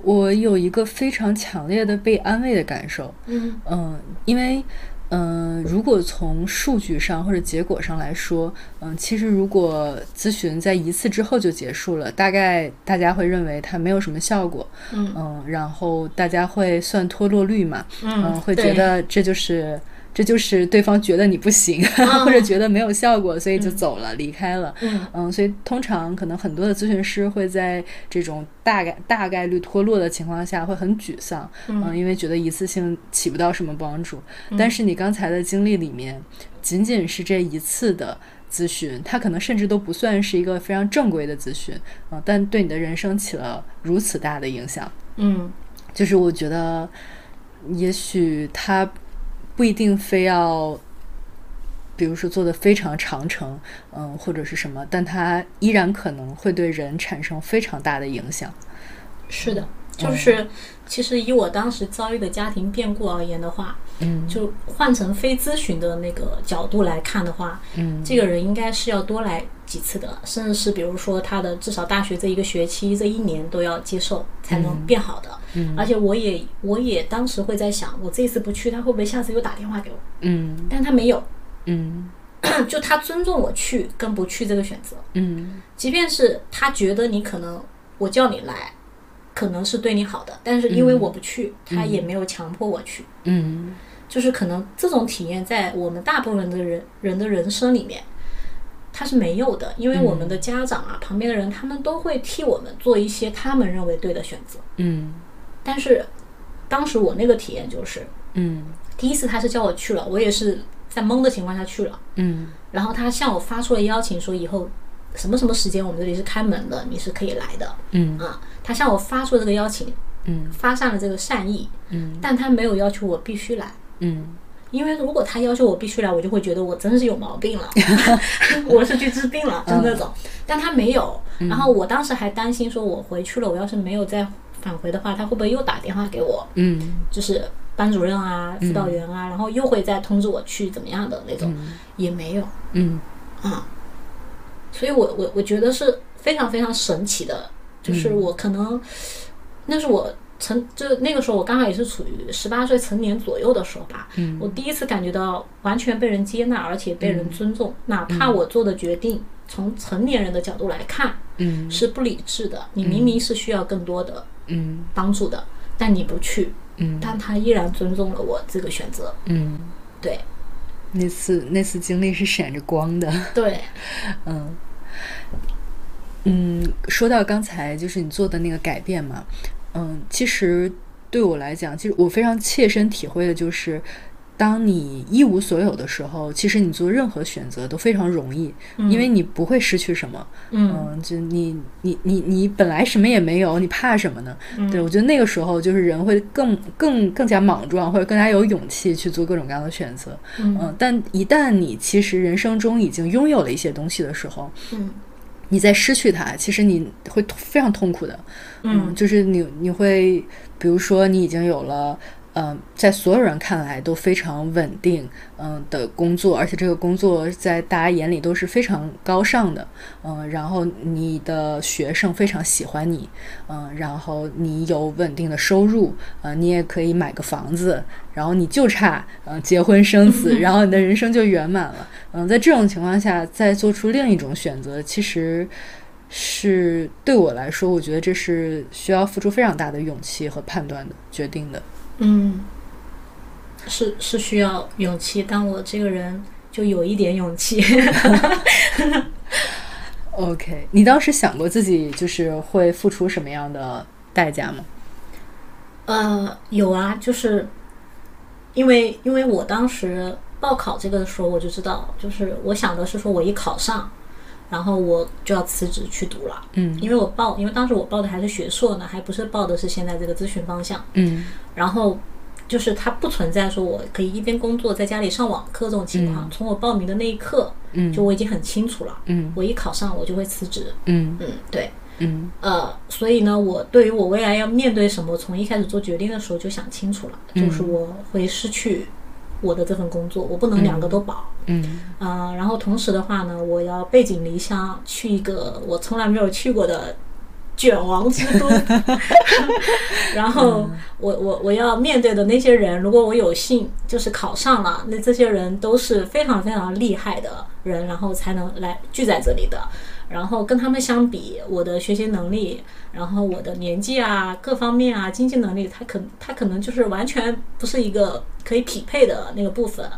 我有一个非常强烈的被安慰的感受。嗯嗯，因为嗯、如果从数据上或者结果上来说，嗯，其实如果咨询在一次之后就结束了，大概大家会认为它没有什么效果。嗯嗯，然后大家会算脱落率嘛，嗯会觉得这就是这就是对方觉得你不行，或者觉得没有效果，所以就走了，离开了。嗯嗯，所以通常可能很多的咨询师会在这种大概大概率脱落的情况下会很沮丧，嗯，因为觉得一次性起不到什么帮助。但是你刚才的经历里面，仅仅是这一次的咨询，它可能甚至都不算是一个非常正规的咨询，嗯，但对你的人生起了如此大的影响。嗯，就是我觉得，也许他。不一定非要，比如说做的非常长程，嗯，或者是什么，但它依然可能会对人产生非常大的影响。是的，就是其实以我当时遭遇的家庭变故而言的话，嗯，就换成非咨询的那个角度来看的话，嗯，这个人应该是要多来几次的，甚至是比如说他的至少大学这一个学期这一年都要接受才能变好的。嗯，而且我也我也当时会在想，我这次不去，他会不会下次又打电话给我？嗯，但他没有，嗯，就他尊重我去跟不去这个选择，嗯，即便是他觉得你可能我叫你来，可能是对你好的，但是因为我不去，他也没有强迫我去，嗯，就是可能这种体验在我们大部分的人人的人生里面。他是没有的，因为我们的家长啊，旁边的人，他们都会替我们做一些他们认为对的选择。嗯，但是当时我那个体验就是，嗯，第一次他是叫我去了，我也是在懵的情况下去了。嗯，然后他向我发出了邀请，说以后什么什么时间我们这里是开门的，你是可以来的。嗯啊，他向我发出了这个邀请，嗯，发散了这个善意，嗯，但他没有要求我必须来。嗯。因为如果他要求我必须来，我就会觉得我真是有毛病了，我是去治病了，就那种。但他没有，然后我当时还担心说，我回去了，我要是没有再返回的话，他会不会又打电话给我？嗯，就是班主任啊、辅导员啊，然后又会再通知我去怎么样的那种，也没有。嗯，啊，所以我我我觉得是非常非常神奇的，就是我可能那是我。成就那个时候，我刚好也是处于十八岁成年左右的时候吧。嗯，我第一次感觉到完全被人接纳，而且被人尊重。哪怕我做的决定，从成年人的角度来看，嗯，是不理智的。你明明是需要更多的嗯帮助的，但你不去，嗯，但他依然尊重了我这个选择。嗯，对，那次那次经历是闪着光的。对，嗯嗯，说到刚才就是你做的那个改变嘛。嗯，其实对我来讲，其实我非常切身体会的就是，当你一无所有的时候，其实你做任何选择都非常容易，因为你不会失去什么。嗯，就你你你你本来什么也没有，你怕什么呢？对我觉得那个时候就是人会更更更加莽撞，或者更加有勇气去做各种各样的选择。嗯，但一旦你其实人生中已经拥有了一些东西的时候，嗯。你在失去它，其实你会非常痛苦的，嗯，就是你你会，比如说你已经有了，嗯，在所有人看来都非常稳定，嗯的工作，而且这个工作在大家眼里都是非常高尚的，嗯，然后你的学生非常喜欢你，嗯，然后你有稳定的收入，呃，你也可以买个房子，然后你就差，嗯，结婚生子，然后你的人生就圆满了。嗯，在这种情况下，再做出另一种选择，其实是对我来说，我觉得这是需要付出非常大的勇气和判断的决定的。嗯，是是需要勇气，但我这个人就有一点勇气。OK，你当时想过自己就是会付出什么样的代价吗？呃，有啊，就是因为因为我当时。报考这个的时候，我就知道，就是我想的是说，我一考上，然后我就要辞职去读了。嗯，因为我报，因为当时我报的还是学硕呢，还不是报的是现在这个咨询方向。嗯，然后就是它不存在说我可以一边工作在家里上网课这种情况。从我报名的那一刻，嗯，就我已经很清楚了。嗯，我一考上，我就会辞职。嗯嗯，对。嗯呃，所以呢，我对于我未来要面对什么，从一开始做决定的时候就想清楚了，就是我会失去。我的这份工作，我不能两个都保。嗯，啊，然后同时的话呢，我要背井离乡，去一个我从来没有去过的卷王之都。然后我我我要面对的那些人，如果我有幸就是考上了，那这些人都是非常非常厉害的人，然后才能来聚在这里的。然后跟他们相比，我的学习能力，然后我的年纪啊，各方面啊，经济能力，他可他可能就是完全不是一个可以匹配的那个部分。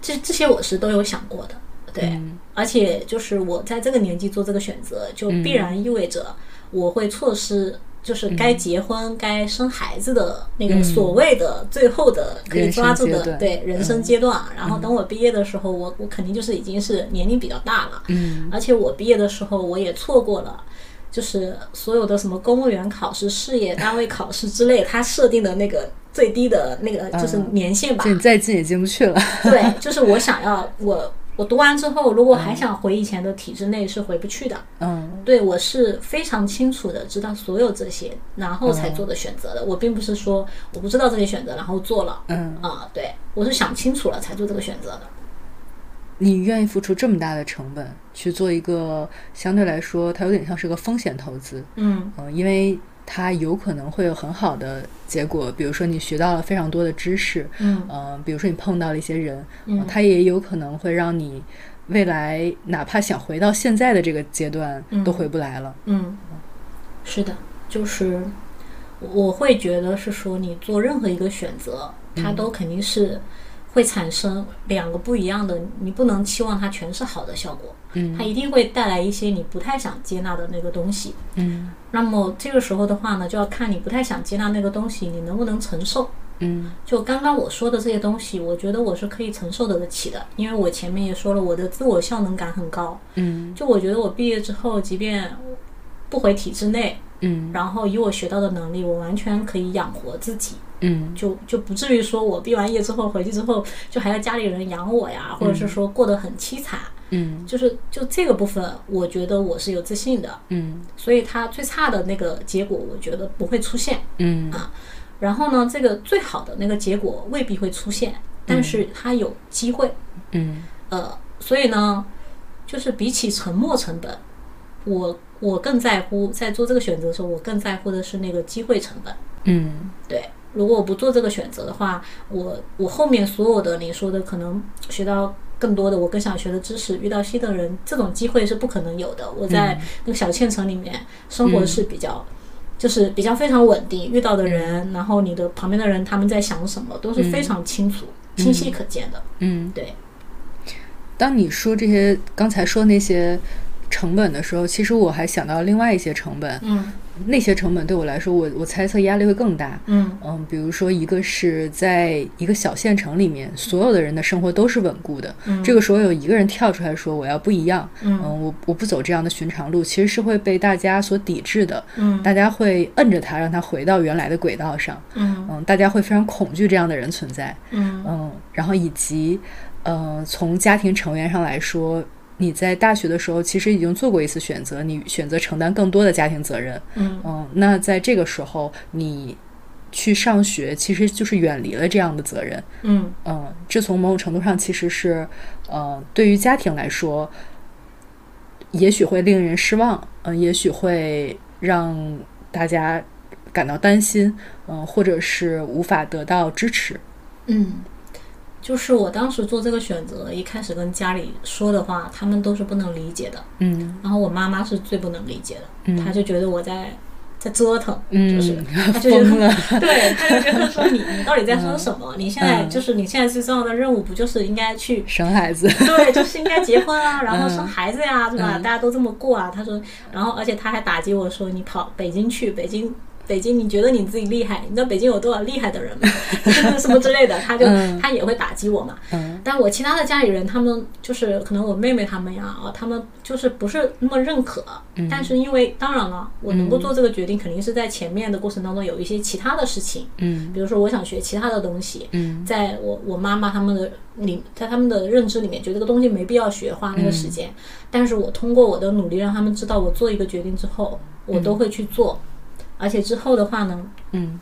这这些我是都有想过的，对，而且就是我在这个年纪做这个选择，就必然意味着我会错失。就是该结婚、该生孩子的那个所谓的最后的可以抓住的对人生阶段。然后等我毕业的时候，我我肯定就是已经是年龄比较大了。嗯，而且我毕业的时候，我也错过了，就是所有的什么公务员考试、事业单位考试之类，它设定的那个最低的那个就是年限吧。你再进也进不去了。对，就是我想要我。我读完之后，如果还想回以前的体制内，是回不去的。嗯，对我是非常清楚的知道所有这些，然后才做的选择的。我并不是说我不知道这些选择，然后做了。嗯啊，对我是想清楚了才做这个选择的。你愿意付出这么大的成本去做一个相对来说，它有点像是个风险投资。嗯嗯，因为。它有可能会有很好的结果，比如说你学到了非常多的知识，嗯，呃，比如说你碰到了一些人，嗯，它也有可能会让你未来哪怕想回到现在的这个阶段，都回不来了。嗯，是的，就是我会觉得是说你做任何一个选择，它都肯定是。会产生两个不一样的，你不能期望它全是好的效果，嗯，它一定会带来一些你不太想接纳的那个东西，嗯，那么这个时候的话呢，就要看你不太想接纳那个东西，你能不能承受，嗯，就刚刚我说的这些东西，我觉得我是可以承受得起的，因为我前面也说了，我的自我效能感很高，嗯，就我觉得我毕业之后，即便不回体制内，嗯，然后以我学到的能力，我完全可以养活自己。嗯，就就不至于说我毕完业之后回去之后，就还要家里人养我呀，或者是说过得很凄惨。嗯，就是就这个部分，我觉得我是有自信的。嗯，所以它最差的那个结果，我觉得不会出现。嗯啊，然后呢，这个最好的那个结果未必会出现，但是它有机会。嗯，呃，所以呢，就是比起沉没成本，我我更在乎在做这个选择的时候，我更在乎的是那个机会成本。嗯，对。如果我不做这个选择的话，我我后面所有的你说的可能学到更多的我更想学的知识，遇到新的人，这种机会是不可能有的。我在那个小县城里面生活是比较，就是比较非常稳定，遇到的人，然后你的旁边的人他们在想什么都是非常清楚、清晰可见的。嗯，对。当你说这些刚才说那些成本的时候，其实我还想到另外一些成本。嗯。那些成本对我来说，我我猜测压力会更大。嗯嗯，比如说一个是在一个小县城里面，所有的人的生活都是稳固的。嗯，这个时候有一个人跳出来说我要不一样。嗯，我我不走这样的寻常路，其实是会被大家所抵制的。嗯，大家会摁着他，让他回到原来的轨道上。嗯嗯，大家会非常恐惧这样的人存在。嗯嗯，然后以及呃，从家庭成员上来说。你在大学的时候，其实已经做过一次选择，你选择承担更多的家庭责任。嗯嗯，那在这个时候，你去上学，其实就是远离了这样的责任。嗯嗯，这从某种程度上其实是，呃，对于家庭来说，也许会令人失望，嗯，也许会让大家感到担心，嗯，或者是无法得到支持。嗯。就是我当时做这个选择，一开始跟家里说的话，他们都是不能理解的。嗯，然后我妈妈是最不能理解的，嗯，她就觉得我在在折腾，嗯，就是 她就觉得，了，对，她就觉得说你你到底在说什么？你现在就是你现在最重要的任务不就是应该去生孩子？对，就是应该结婚啊，然后生孩子呀，是吧？大家都这么过啊。她说，然后而且她还打击我说，你跑北京去，北京。北京，你觉得你自己厉害？你知道北京有多少厉害的人吗？什么之类的，他就他也会打击我嘛。但我其他的家里人，他们就是可能我妹妹他们呀，啊，他们就是不是那么认可。但是因为当然了，我能够做这个决定，肯定是在前面的过程当中有一些其他的事情。嗯，比如说我想学其他的东西。嗯，在我我妈妈他们的里，在他们的认知里面，觉得这个东西没必要学，花那个时间。但是我通过我的努力，让他们知道我做一个决定之后，我都会去做。而且之后的话呢，嗯，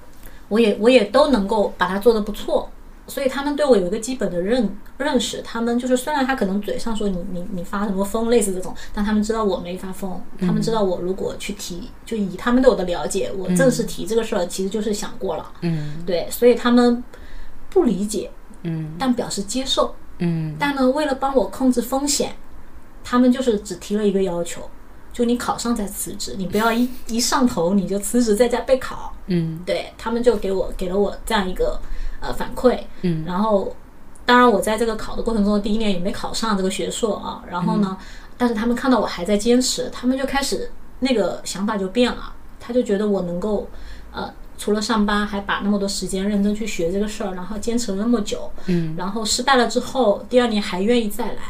我也我也都能够把它做得不错，所以他们对我有一个基本的认认识。他们就是虽然他可能嘴上说你你你发什么疯类似这种，但他们知道我没发疯。他们知道我如果去提，就以他们对我的了解，我正式提这个事儿，其实就是想过了。嗯，对，所以他们不理解，嗯，但表示接受，嗯，但呢，为了帮我控制风险，他们就是只提了一个要求。就你考上再辞职，你不要一一上头你就辞职在家备考。嗯，对他们就给我给了我这样一个呃反馈。嗯，然后当然我在这个考的过程中，第一年也没考上这个学硕啊。然后呢，但是他们看到我还在坚持，他们就开始那个想法就变了，他就觉得我能够呃。除了上班，还把那么多时间认真去学这个事儿，然后坚持了那么久，嗯，然后失败了之后，第二年还愿意再来，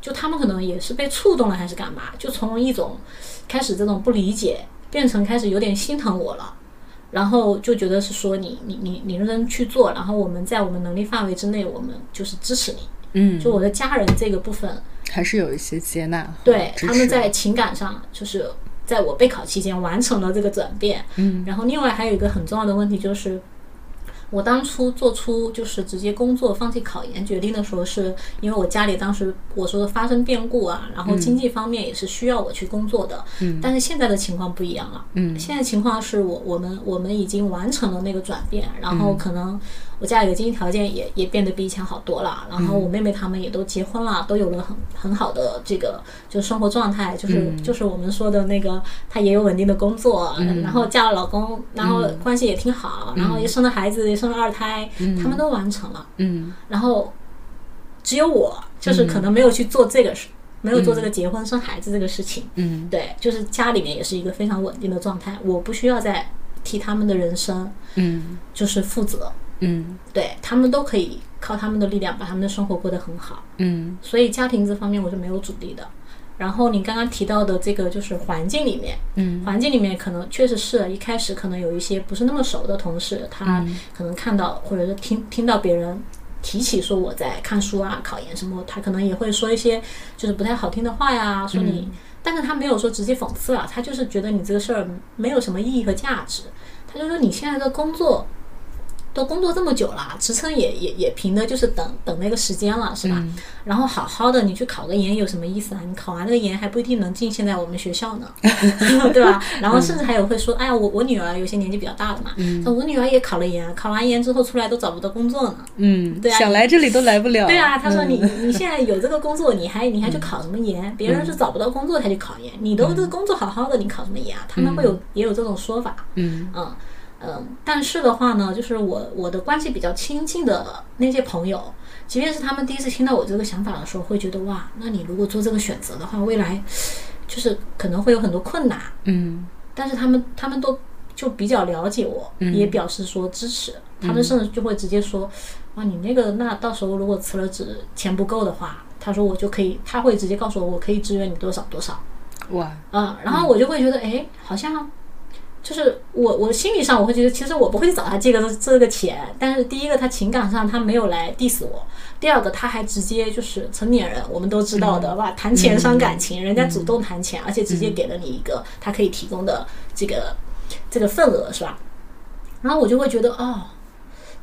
就他们可能也是被触动了，还是干嘛？就从一种开始这种不理解，变成开始有点心疼我了，然后就觉得是说你你你你认真去做，然后我们在我们能力范围之内，我们就是支持你，嗯，就我的家人这个部分还是有一些接纳，对，他们在情感上就是。在我备考期间完成了这个转变，嗯，然后另外还有一个很重要的问题就是。我当初做出就是直接工作放弃考研决定的时候，是因为我家里当时我说发生变故啊，然后经济方面也是需要我去工作的。嗯。但是现在的情况不一样了。嗯。现在情况是我我们我们已经完成了那个转变，然后可能我家里的经济条件也也变得比以前好多了，然后我妹妹她们也都结婚了，都有了很很好的这个就生活状态，就是就是我们说的那个她也有稳定的工作，然后嫁了老公，然后关系也挺好，然后也生了孩子。也生了二胎，他们都完成了，嗯，然后只有我，就是可能没有去做这个事，没有做这个结婚生孩子这个事情，嗯，对，就是家里面也是一个非常稳定的状态，我不需要再替他们的人生，嗯，就是负责，嗯，对他们都可以靠他们的力量把他们的生活过得很好，嗯，所以家庭这方面我是没有阻力的。然后你刚刚提到的这个就是环境里面，嗯，环境里面可能确实是一开始可能有一些不是那么熟的同事，他可能看到或者是听听到别人提起说我在看书啊、考研什么，他可能也会说一些就是不太好听的话呀，说你，但是他没有说直接讽刺啊，他就是觉得你这个事儿没有什么意义和价值，他就说你现在的工作。都工作这么久了，职称也也也评的就是等等那个时间了，是吧？然后好好的你去考个研有什么意思啊？你考完那个研还不一定能进现在我们学校呢，对吧？然后甚至还有会说，哎呀，我我女儿有些年纪比较大了嘛，那我女儿也考了研，考完研之后出来都找不到工作呢。嗯，对啊，想来这里都来不了。对啊，他说你你现在有这个工作，你还你还去考什么研？别人是找不到工作才去考研，你都这个工作好好的，你考什么研啊？他们会有也有这种说法。嗯嗯。嗯，但是的话呢，就是我我的关系比较亲近的那些朋友，即便是他们第一次听到我这个想法的时候，会觉得哇，那你如果做这个选择的话，未来就是可能会有很多困难。嗯，但是他们他们都就比较了解我，也表示说支持。他们甚至就会直接说，哇，你那个那到时候如果辞了职，钱不够的话，他说我就可以，他会直接告诉我，我可以支援你多少多少。哇，嗯，然后我就会觉得，哎，好像。就是我，我心理上我会觉得，其实我不会去找他借个这个钱。但是第一个，他情感上他没有来 diss 我；第二个，他还直接就是成年人，我们都知道的吧？谈钱伤感情，人家主动谈钱，而且直接给了你一个他可以提供的这个这个份额，是吧？然后我就会觉得，哦，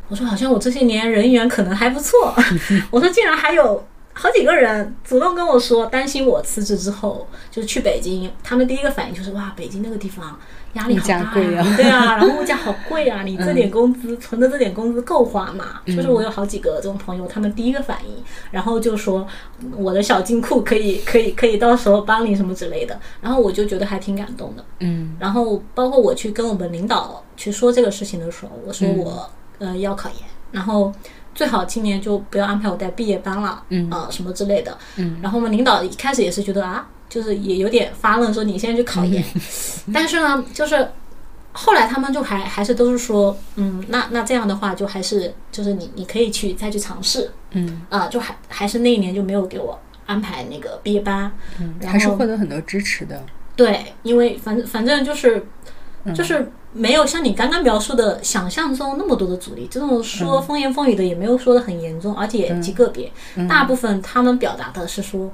我说好像我这些年人缘可能还不错。我说竟然还有。好几个人主动跟我说，担心我辞职之后就是去北京，他们第一个反应就是哇，北京那个地方压力好大呀，对啊，然后物价好贵啊，你这点工资存的这点工资够花吗？就是我有好几个这种朋友，他们第一个反应，然后就说我的小金库可以可以可以到时候帮你什么之类的，然后我就觉得还挺感动的，嗯，然后包括我去跟我们领导去说这个事情的时候，我说我呃要考研，然后。最好今年就不要安排我带毕业班了，嗯。啊什么之类的，嗯，然后我们领导一开始也是觉得啊，就是也有点发愣，说你现在去考研，但是呢，就是后来他们就还还是都是说，嗯，那那这样的话就还是就是你你可以去再去尝试，嗯，啊，就还还是那一年就没有给我安排那个毕业班，嗯，还是获得很多支持的，对，因为反正反正就是就是。没有像你刚刚描述的想象中那么多的阻力，这种说风言风语的也没有说的很严重，而且极个别。大部分他们表达的是说，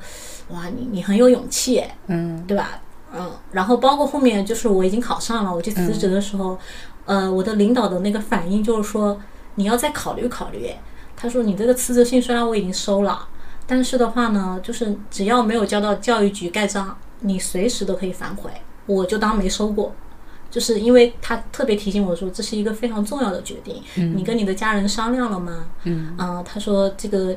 哇，你你很有勇气，嗯，对吧？嗯，然后包括后面就是我已经考上了，我去辞职的时候，呃，我的领导的那个反应就是说，你要再考虑考虑。他说你这个辞职信虽然我已经收了，但是的话呢，就是只要没有交到教育局盖章，你随时都可以反悔，我就当没收过。就是因为他特别提醒我说，这是一个非常重要的决定。嗯你跟你的家人商量了吗？嗯啊、他说这个，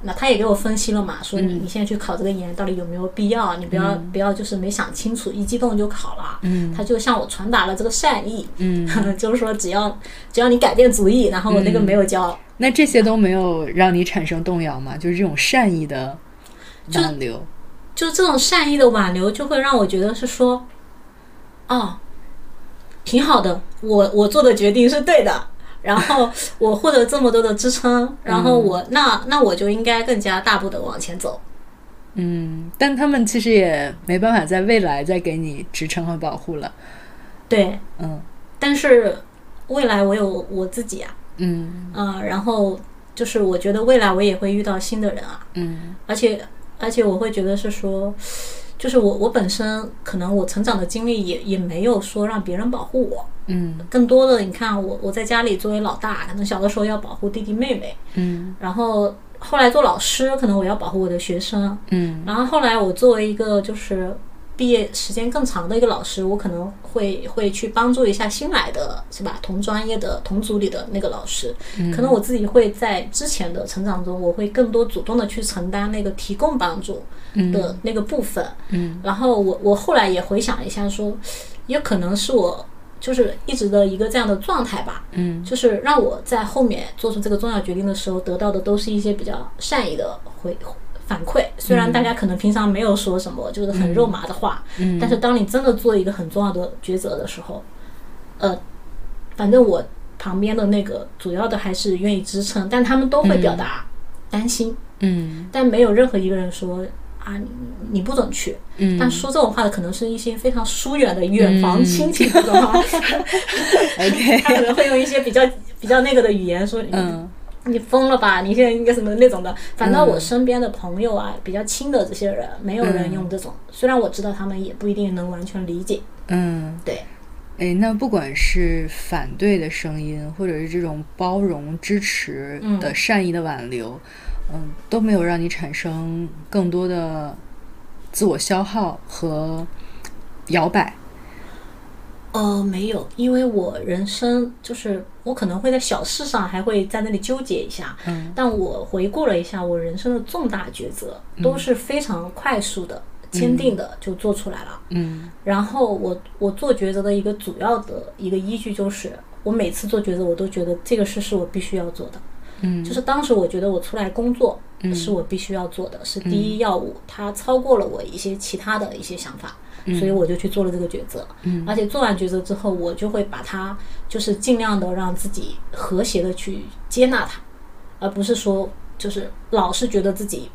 那他也给我分析了嘛，说你嗯你现在去考这个研到底有没有必要？你不要、不要就是没想清楚，一激动就考了。嗯他就向我传达了这个善意，嗯，就是说只要只要你改变主意，然后我那个没有交，那这些都没有让你产生动摇吗？就是这种善意的挽留。就是这种善意的挽留，就会让我觉得是说，哦，挺好的，我我做的决定是对的，然后 我获得这么多的支撑，然后我、那那我就应该更加大步的往前走。嗯，但他们其实也没办法在未来再给你支撑和保护了。对，嗯。但是未来我有我自己啊，嗯。啊、然后就是我觉得未来我也会遇到新的人啊，嗯。而且而且我会觉得是说，就是我我本身可能我成长的经历也也没有说让别人保护我，嗯。更多的你看我我在家里作为老大，可能小的时候要保护弟弟妹妹，嗯。然后后来做老师，可能我要保护我的学生，嗯。然后后来我作为一个就是毕业时间更长的一个老师，我可能会会去帮助一下新来的是吧？同专业的同组里的那个老师，可能我自己会在之前的成长中，我会更多主动的去承担那个提供帮助的那个部分，嗯。然后我我后来也回想一下说，也可能是我。就是一直的一个这样的状态吧，嗯。就是让我在后面做出这个重要决定的时候，得到的都是一些比较善意的回反馈。虽然大家可能平常没有说什么就是很肉麻的话，嗯。但是当你真的做一个很重要的抉择的时候，呃，反正我旁边的那个主要的还是愿意支撑，但他们都会表达担心，嗯。但没有任何一个人说啊你你不准去。嗯。但说这种话的可能是一些非常疏远的远房亲戚，，，OK，他可能会用一些比较比较那个的语言说。嗯你疯了吧？你现在应该什么那种的？反正我身边的朋友啊，比较亲的这些人，没有人用这种。虽然我知道他们也不一定能完全理解。嗯。对，哎，那不管是反对的声音，或者是这种包容、支持的善意的挽留，嗯都没有让你产生更多的自我消耗和摇摆。呃，没有，因为我人生就是我可能会在小事上还会在那里纠结一下，嗯但我回顾了一下我人生的重大抉择，都是非常快速的、坚定的就做出来了。嗯然后我我做抉择的一个主要的一个依据就是，我每次做抉择，我都觉得这个事是我必须要做的。嗯就是当时我觉得我出来工作是我必须要做的，是第一要务，它超过了我一些其他的一些想法，所以我就去做了这个抉择。嗯而且做完抉择之后，我就会把它就是尽量的让自己和谐的去接纳它，而不是说就是老是觉得自己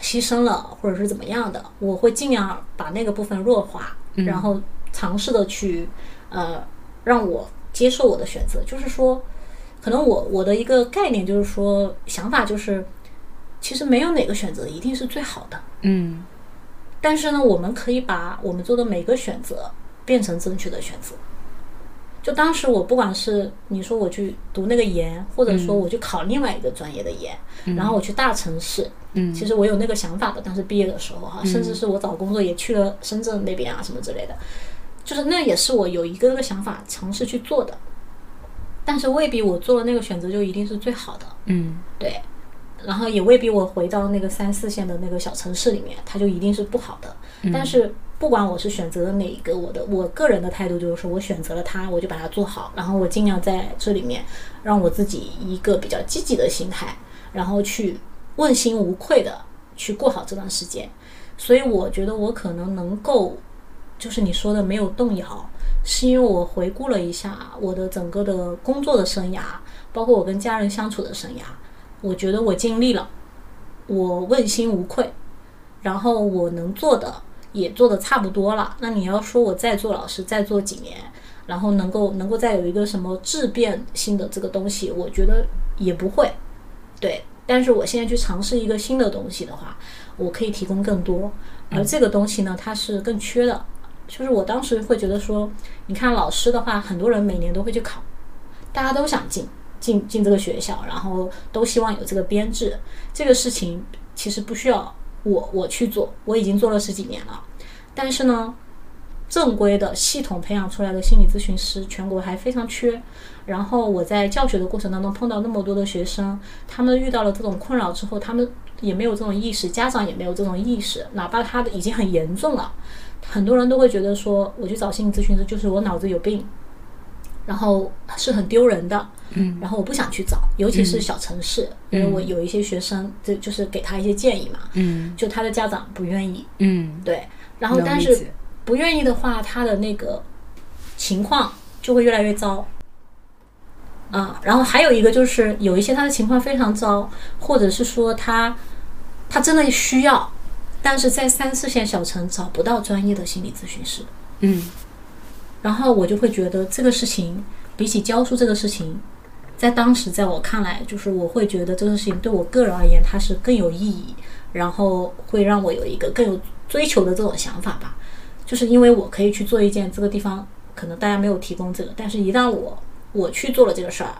牺牲了或者是怎么样的，我会尽量把那个部分弱化，然后尝试的去呃让我接受我的选择，就是说。可能我我的一个概念就是说，想法就是，其实没有哪个选择一定是最好的，嗯但是呢，我们可以把我们做的每个选择变成正确的选择。就当时我不管是你说我去读那个研，或者说我去考另外一个专业的研，然后我去大城市，嗯其实我有那个想法的。当时毕业的时候哈，甚至是我找工作也去了深圳那边啊什么之类的，就是那也是我有一个那个想法尝试去做的。但是未必我做了那个选择就一定是最好的，嗯对，然后也未必我回到那个三四线的那个小城市里面，它就一定是不好的。但是不管我是选择了哪一个，我的我个人的态度就是说我选择了它，我就把它做好，然后我尽量在这里面让我自己一个比较积极的心态，然后去问心无愧的去过好这段时间。所以我觉得我可能能够，就是你说的没有动摇，是因为我回顾了一下我的整个的工作的生涯，包括我跟家人相处的生涯，我觉得我尽力了，我问心无愧，然后我能做的也做的差不多了。那你要说我再做老师，再做几年，然后能够能够再有一个什么质变性的这个东西，我觉得也不会。对，但是我现在去尝试一个新的东西的话，我可以提供更多，而这个东西呢，它是更缺的。就是我当时会觉得说，你看老师的话，很多人每年都会去考，大家都想进进进这个学校，然后都希望有这个编制。这个事情其实不需要我我去做，我已经做了十几年了。但是呢，正规的系统培养出来的心理咨询师，全国还非常缺。然后我在教学的过程当中碰到那么多的学生，他们遇到了这种困扰之后，他们也没有这种意识，家长也没有这种意识，哪怕他的已经很严重了，很多人都会觉得说，我去找心理咨询师就是我脑子有病，然后是很丢人的。嗯，然后我不想去找，尤其是小城市，因为我有一些学生，这就是给他一些建议嘛。嗯，就他的家长不愿意。嗯，对，然后但是不愿意的话，他的那个情况就会越来越糟。啊，然后还有一个就是有一些他的情况非常糟，或者是说他他真的需要，但是在三四线小城找不到专业的心理咨询师。嗯，然后我就会觉得这个事情比起教书这个事情。在当时，在我看来，就是我会觉得这个事情对我个人而言，它是更有意义，然后会让我有一个更有追求的这种想法吧。就是因为我可以去做一件这个地方可能大家没有提供这个，但是一旦我我去做了这个事儿，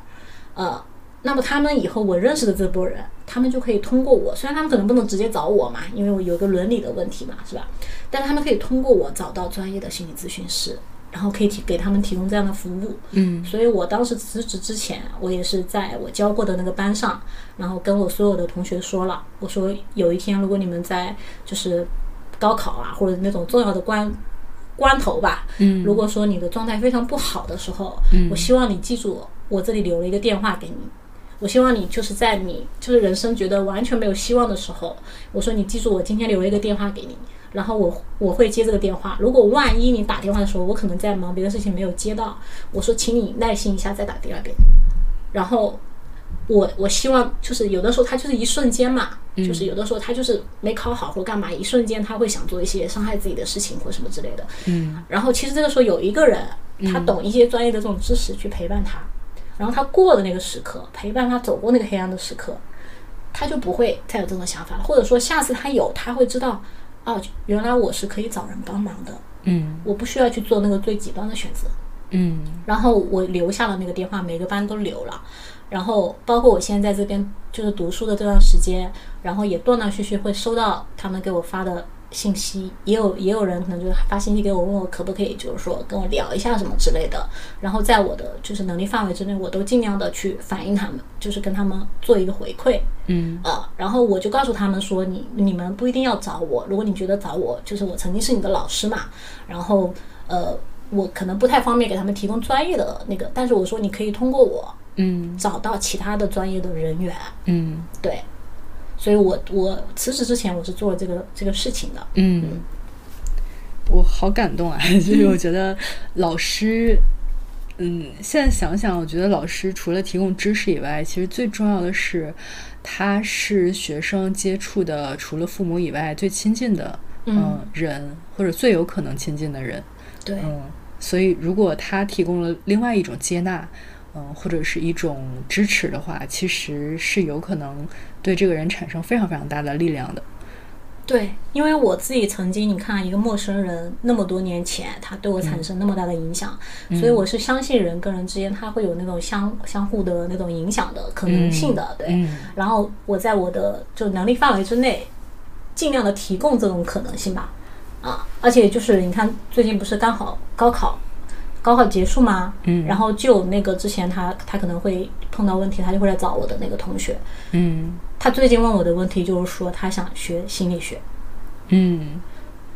呃，那么他们以后我认识的这波人，他们就可以通过我，虽然他们可能不能直接找我嘛，因为我有一个伦理的问题嘛，是吧？但是他们可以通过我找到专业的心理咨询师。然后可以提给他们提供这样的服务，嗯，所以我当时辞职之前，我也是在我教过的那个班上，然后跟我所有的同学说了，我说有一天如果你们在就是高考啊或者那种重要的关关头吧，嗯，如果说你的状态非常不好的时候，嗯，我希望你记住我这里留了一个电话给你，我希望你就是在你就是人生觉得完全没有希望的时候，我说你记住我今天留了一个电话给你。然后我我会接这个电话，如果万一你打电话的时候，我可能在忙别的事情没有接到，我说请你耐心一下再打第二遍。然后我我希望就是有的时候他就是一瞬间嘛，就是有的时候他就是没考好或干嘛，一瞬间他会想做一些伤害自己的事情或什么之类的。嗯。然后其实这个时候有一个人，他懂一些专业的这种知识去陪伴他，然后他过了那个时刻，陪伴他走过那个黑暗的时刻，他就不会再有这种想法了，或者说下次他有，他会知道。哦，原来我是可以找人帮忙的，嗯，我不需要去做那个最极端的选择，嗯，然后我留下了那个电话，每个班都留了，然后包括我现在在这边就是读书的这段时间，然后也断断续续会收到他们给我发的。信息也有也有人可能就发信息给我，问我可不可以，就是说跟我聊一下什么之类的。然后在我的就是能力范围之内，我都尽量的去反映他们，就是跟他们做一个回馈。嗯啊，然后我就告诉他们说，你你们不一定要找我，如果你觉得找我，就是我曾经是你的老师嘛。然后呃，我可能不太方便给他们提供专业的那个，但是我说你可以通过我，嗯，找到其他的专业的人员。嗯，对。所以，我我辞职之前，我是做了这个这个事情的。嗯，我好感动啊！就是我觉得老师，嗯，现在想想，我觉得老师除了提供知识以外，其实最重要的是，他是学生接触的除了父母以外最亲近的嗯人，或者最有可能亲近的人。对，嗯，所以如果他提供了另外一种接纳。嗯，或者是一种支持的话，其实是有可能对这个人产生非常非常大的力量的。对，因为我自己曾经，你看一个陌生人那么多年前，他对我产生那么大的影响，所以我是相信人跟人之间他会有那种相相互的那种影响的可能性的。对，然后我在我的就能力范围之内，尽量的提供这种可能性吧。啊，而且就是你看，最近不是刚好高考。高考结束吗？嗯，然后就那个之前他他可能会碰到问题，他就会来找我的那个同学。嗯，他最近问我的问题就是说他想学心理学。嗯，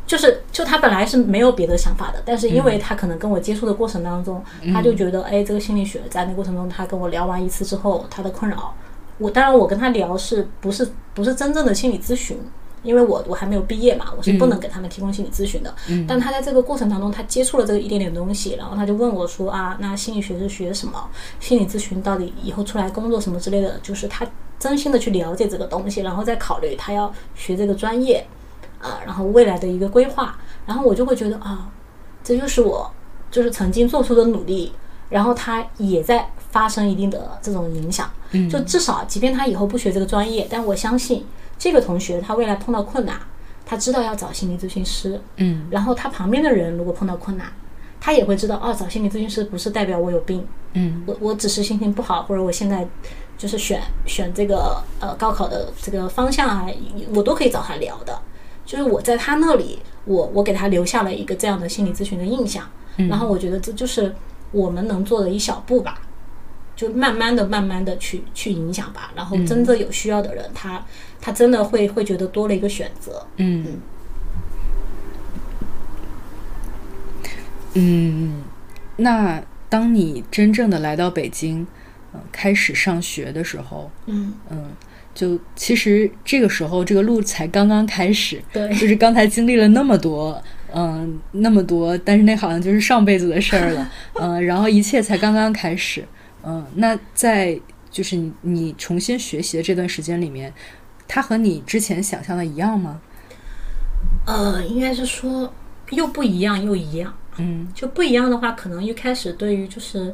就是就他本来是没有别的想法的，但是因为他可能跟我接触的过程当中，他就觉得哎，这个心理学在那过程中，他跟我聊完一次之后，他的困扰，我当然我跟他聊是不是不是真正的心理咨询。因为我我还没有毕业嘛，我是不能给他们提供心理咨询的。嗯，但他在这个过程当中，他接触了这个一点点东西，然后他就问我说啊，那心理学是学什么？心理咨询到底以后出来工作什么之类的？就是他真心的去了解这个东西，然后再考虑他要学这个专业啊，然后未来的一个规划。然后我就会觉得啊，这就是我就是曾经做出的努力，然后他也在发生一定的这种影响。嗯，就至少即便他以后不学这个专业，但我相信。这个同学他未来碰到困难，他知道要找心理咨询师，嗯，然后他旁边的人如果碰到困难，他也会知道，哦，找心理咨询师不是代表我有病，嗯，我我只是心情不好，或者我现在就是选选这个呃高考的这个方向啊，我都可以找他聊的，就是我在他那里，我我给他留下了一个这样的心理咨询的印象，然后我觉得这就是我们能做的一小步吧，就慢慢的、慢慢的去去影响吧，然后真正有需要的人，他他真的会会觉得多了一个选择。嗯。嗯，那当你真正的来到北京，嗯，开始上学的时候，嗯。嗯，就其实这个时候这个路才刚刚开始，对。就是刚才经历了那么多，嗯，那么多，但是那好像就是上辈子的事儿了，嗯，然后一切才刚刚开始，嗯，那在就是你你重新学习的这段时间里面，它和你之前想象的一样吗？呃，应该是说又不一样又一样。嗯就不一样的话，可能一开始对于就是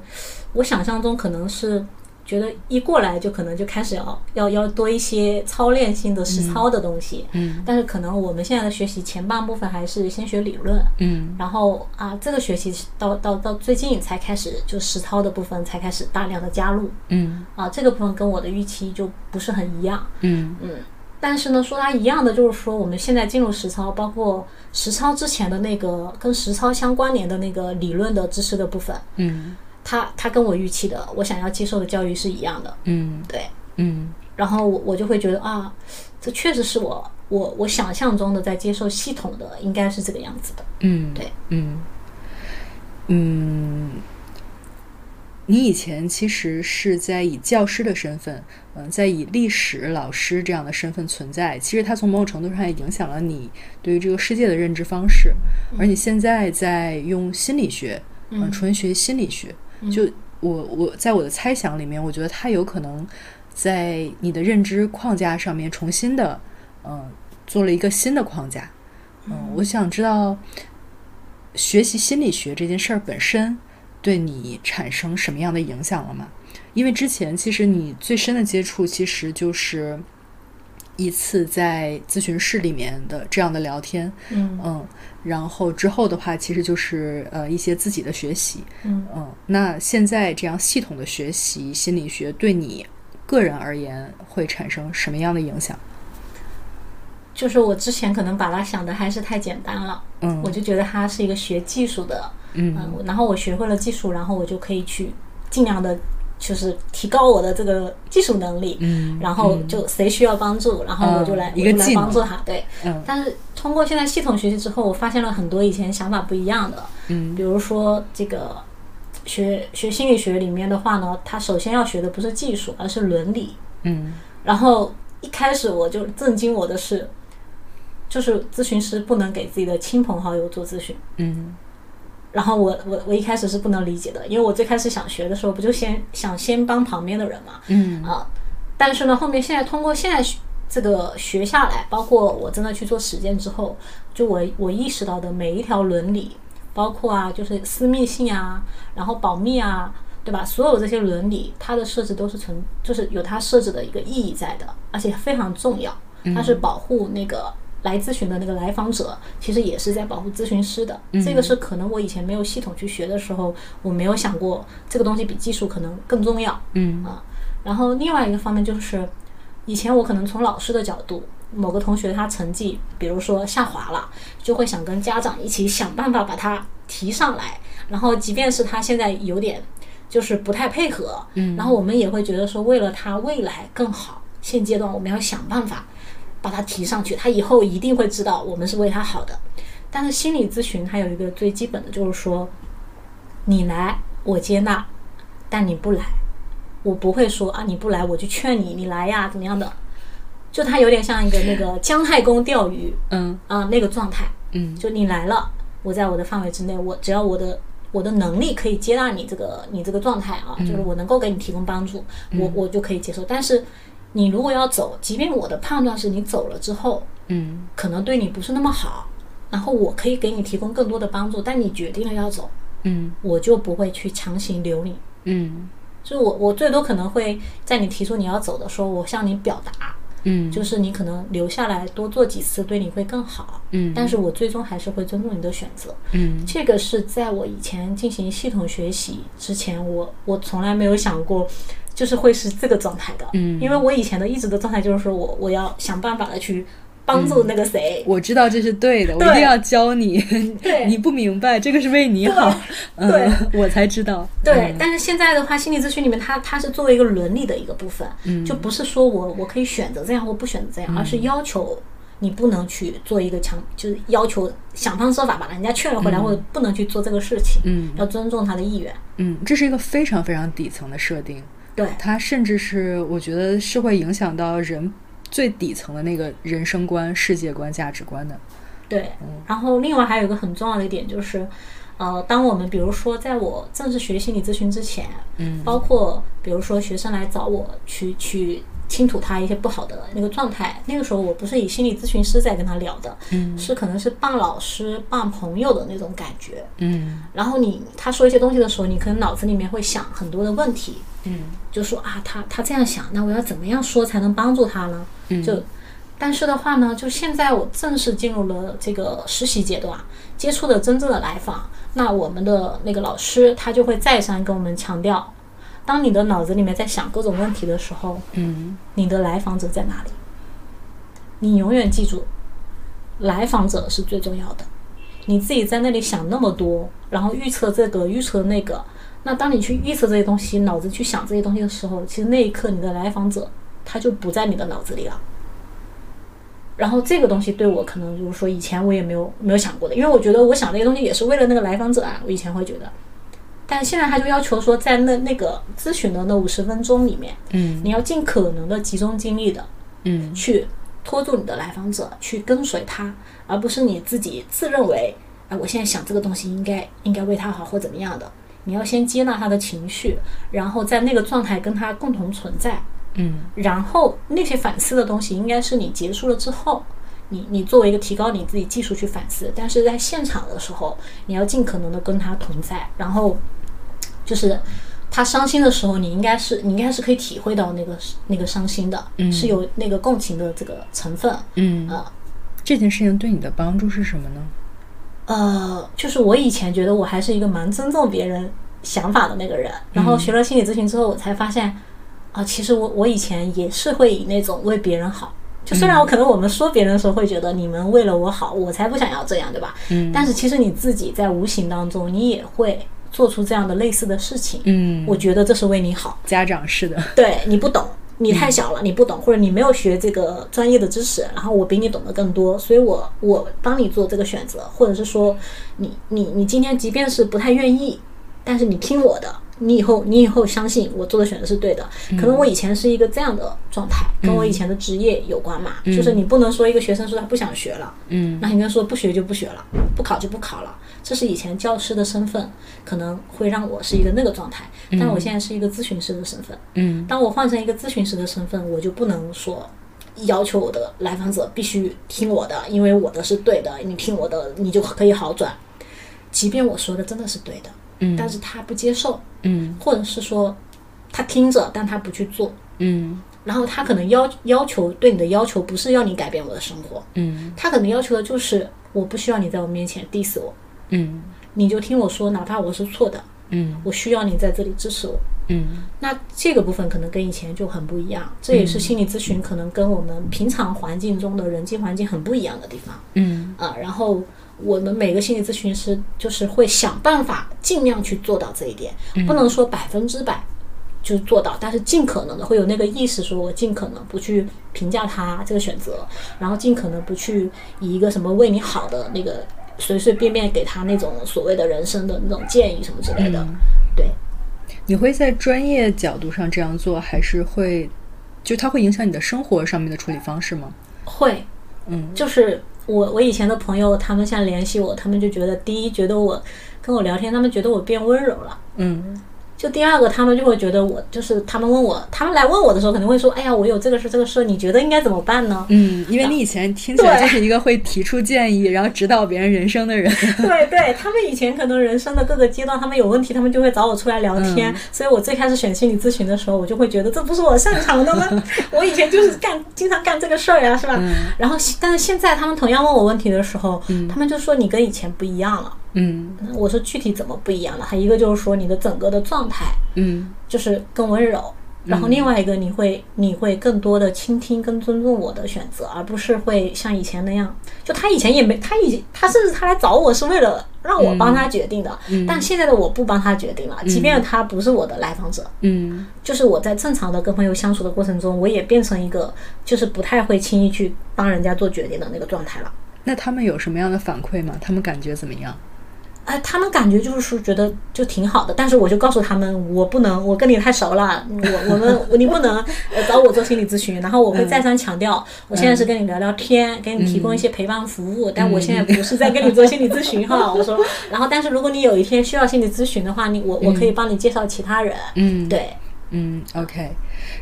我想象中可能是觉得一过来就可能就开始要要要多一些操练性的实操的东西，嗯。但是可能我们现在的学习前半部分还是先学理论，嗯。然后啊这个学期到到到最近才开始就实操的部分才开始大量的加入嗯。啊这个部分跟我的预期就不是很一样，嗯。嗯，但是呢，说它一样的，就是说我们现在进入实操，包括实操之前的那个跟实操相关联的那个理论的知识的部分，嗯它它跟我预期的，我想要接受的教育是一样的，嗯对。嗯然后我我就会觉得啊，这确实是我我我想象中的在接受系统的，应该是这个样子的。嗯，对，嗯嗯，你以前其实是在以教师的身份，嗯、在以历史老师这样的身份存在。其实它从某种程度上也影响了你对于这个世界的认知方式。而你现在在用心理学，嗯、纯学心理学，就我我在我的猜想里面，我觉得他有可能在你的认知框架上面重新的，嗯、做了一个新的框架。嗯，我想知道学习心理学这件事儿本身对你产生什么样的影响了吗？因为之前其实你最深的接触其实就是一次在咨询室里面的这样的聊天，嗯嗯，然后之后的话其实就是呃一些自己的学习，嗯嗯，那现在这样系统的学习心理学对你个人而言会产生什么样的影响？就是我之前可能把它想的还是太简单了，嗯我就觉得它是一个学技术的，嗯嗯，然后我学会了技术，然后我就可以去尽量的，就是提高我的这个技术能力，嗯然后就谁需要帮助，然后我就来、我就来帮助他，对。嗯。但是通过现在系统学习之后，我发现了很多以前想法不一样的，嗯。比如说这个学学心理学里面的话呢，他首先要学的不是技术，而是伦理。嗯。然后一开始我就震惊我的是，就是咨询师不能给自己的亲朋好友做咨询。嗯然后我我我一开始是不能理解的，因为我最开始想学的时候，不就先想先帮旁边的人嘛，嗯啊，但是呢，后面现在通过现在学这个学下来，包括我真的去做实践之后，就我我意识到的每一条伦理，包括啊，就是私密性啊，然后保密啊，对吧？所有这些伦理，它的设置都是存，就是有它设置的一个意义在的，而且非常重要，它是保护那个。来咨询的那个来访者，其实也是在保护咨询师的。这个是可能我以前没有系统去学的时候，我没有想过这个东西比技术可能更重要。嗯啊，然后另外一个方面就是，以前我可能从老师的角度，某个同学他成绩，比如说下滑了，就会想跟家长一起想办法把他提上来，然后即便是他现在有点就是不太配合，嗯然后我们也会觉得说，为了他未来更好，现阶段我们要想办法把他提上去，他以后一定会知道我们是为他好的。但是心理咨询它有一个最基本的就是说，你来我接纳，但你不来，我不会说啊你不来我就劝你你来呀怎么样的，就它有点像一个那个姜太公钓鱼嗯。啊、那个状态，嗯。就你来了，我在我的范围之内，我只要我的我的能力可以接纳你这个你这个状态啊，就是我能够给你提供帮助，我我就可以接受。但是你如果要走，即便我的判断是你走了之后，嗯可能对你不是那么好，然后我可以给你提供更多的帮助，但你决定了要走，嗯我就不会去强行留你。嗯就是我，我最多可能会在你提出你要走的时候，我向你表达，嗯就是你可能留下来多做几次，对你会更好。嗯但是我最终还是会尊重你的选择。嗯这个是在我以前进行系统学习之前，我我从来没有想过，就是会是这个状态的。嗯因为我以前的一直的状态就是说我我要想办法的去帮助那个谁。我知道这是对的，我一定要教你。对你不明白，这个是为你好。嗯对，我才知道。对，嗯但是现在的话，心理咨询里面它它是作为一个伦理的一个部分，嗯就不是说我我可以选择这样或不选择这样，而是要求你不能去做一个强，就是要求想方设法把人家劝了回来，或者不能去做这个事情，嗯要尊重他的意愿。嗯，这是一个非常非常底层的设定，对它甚至是我觉得是会影响到人最底层的那个人生观、世界观、价值观的。对，然后另外还有一个很重要的一点就是。呃，当我们比如说在我正式学心理咨询之前，嗯包括比如说学生来找我去去倾吐他一些不好的那个状态，那个时候我不是以心理咨询师在跟他聊的，嗯。是可能是傍老师、傍朋友的那种感觉。嗯。然后你他说一些东西的时候，你可能脑子里面会想很多的问题，嗯。就说啊，他他这样想，那我要怎么样说才能帮助他呢？嗯。就，但是的话呢，就现在我正式进入了这个实习阶段，接触的真正的来访，那我们的那个老师他就会再三跟我们强调，当你的脑子里面在想各种问题的时候，嗯你的来访者在哪里？你永远记住，来访者是最重要的。你自己在那里想那么多，然后预测这个预测那个，那当你去预测这些东西，脑子去想这些东西的时候，其实那一刻你的来访者他就不在你的脑子里了。然后这个东西对我可能就是说以前我也没有没有想过的，因为我觉得我想这些东西也是为了那个来访者啊，我以前会觉得，但现在他就要求说在那那个咨询的那五十分钟里面，嗯。你要尽可能的集中精力的嗯。去拖住你的来访者，去跟随他，而不是你自己自认为，哎，我现在想这个东西应该应该为他好或怎么样的。你要先接纳他的情绪，然后在那个状态跟他共同存在，嗯。然后那些反思的东西应该是你结束了之后，你你作为一个提高你自己技术去反思，但是在现场的时候，你要尽可能的跟他同在，然后就是他伤心的时候，你应该是你应该是可以体会到那个那个伤心的，嗯是有那个共情的这个成分，嗯，啊这件事情对你的帮助是什么呢？呃，就是我以前觉得我还是一个蛮尊重别人想法的那个人，然后学了心理咨询之后，我才发现，啊、其实我我以前也是会以那种为别人好。就虽然我可能我们说别人的时候会觉得你们为了我好，我才不想要这样，对吧？嗯但是其实你自己在无形当中，你也会做出这样的类似的事情。嗯，我觉得这是为你好。家长式的，对你不懂，你太小了，你不懂，或者你没有学这个专业的知识，然后我比你懂得更多，所以我我帮你做这个选择，或者是说你你你今天即便是不太愿意，但是你听我的，你以后你以后相信我做的选择是对的。可能我以前是一个这样的状态，跟我以前的职业有关嘛，就是你不能说一个学生说他不想学了，嗯那应该说不学就不学了，不考就不考了。这是以前教师的身份可能会让我是一个那个状态，但我现在是一个咨询师的身份。嗯。当我换成一个咨询师的身份，我就不能说要求我的来访者必须听我的，因为我的是对的，你听我的你就可以好转。即便我说的真的是对的，嗯。但是他不接受，嗯。或者是说他听着，但他不去做，嗯。然后他可能要要求对你的要求不是要你改变我的生活，嗯。他可能要求的就是我不需要你在我面前 diss 我，嗯。你就听我说，哪怕我是错的，嗯。我需要你在这里支持我。嗯。那这个部分可能跟以前就很不一样，这也是心理咨询可能跟我们平常环境中的人际环境很不一样的地方。嗯。啊。然后我们每个心理咨询师就是会想办法尽量去做到这一点，不能说百分之百就做到，但是尽可能的会有那个意识，说我尽可能不去评价他这个选择，然后尽可能不去以一个什么为你好的那个随随便便给他那种所谓的人生的那种建议什么之类的，对。你会在专业角度上这样做，还是会就它会影响你的生活上面的处理方式吗？会，嗯就是我我以前的朋友，他们现在联系我，他们就觉得第一，觉得我跟我聊天，他们觉得我变温柔了。嗯就第二个，他们就会觉得我就是他们问我，他们来问我的时候，可能会说：“哎呀，我有这个事，这个事，你觉得应该怎么办呢嗯，因为你以前听起来就是一个会提出建议，然后指导别人人生的人。？”对对，他们以前可能人生的各个阶段，他们有问题，他们就会找我出来聊天。所以我最开始选心理咨询的时候，我就会觉得这不是我擅长的吗？我以前就是干经常干这个事儿呀，是吧？然后，但是现在他们同样问我问题的时候，他们就说你跟以前不一样了。嗯我说具体怎么不一样了？还一个就是说你的整个的状态嗯就是更温柔，然后另外一个你会你会更多的倾听跟尊重我的选择，而不是会像以前那样，就他以前也没他以他甚至他来找我是为了让我帮他决定的，但现在的我不帮他决定了，即便他不是我的来访者，嗯就是我在正常的跟朋友相处的过程中，我也变成一个就是不太会轻易去帮人家做决定的那个状态了。那他们有什么样的反馈吗？他们感觉怎么样？哎，他们感觉就是说觉得就挺好的，但是我就告诉他们，我不能，我跟你太熟了，我我们 你不能呃找我做心理咨询。然后我会再三强调，我现在是跟你聊聊天，给你提供一些陪伴服务，但我现在不是在跟你做心理咨询哈。我说，然后但是如果你有一天需要心理咨询的话，你我我可以帮你介绍其他人。嗯，对，嗯，OK。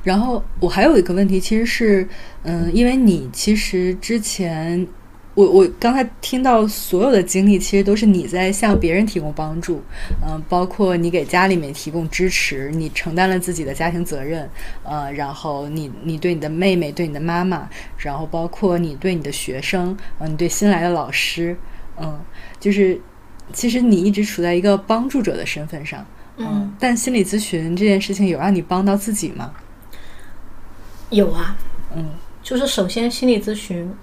然后我还有一个问题，其实是，嗯，因为你其实之前。我我刚才听到所有的经历，其实都是你在向别人提供帮助，嗯，包括你给家里面提供支持，你承担了自己的家庭责任，呃，然后你你对你的妹妹，对你的妈妈，然后包括你对你的学生，嗯，你对新来的老师，嗯，就是其实你一直处在一个帮助者的身份上，嗯，但心理咨询这件事情有让你帮到自己吗？有啊，嗯，就是首先心理咨询。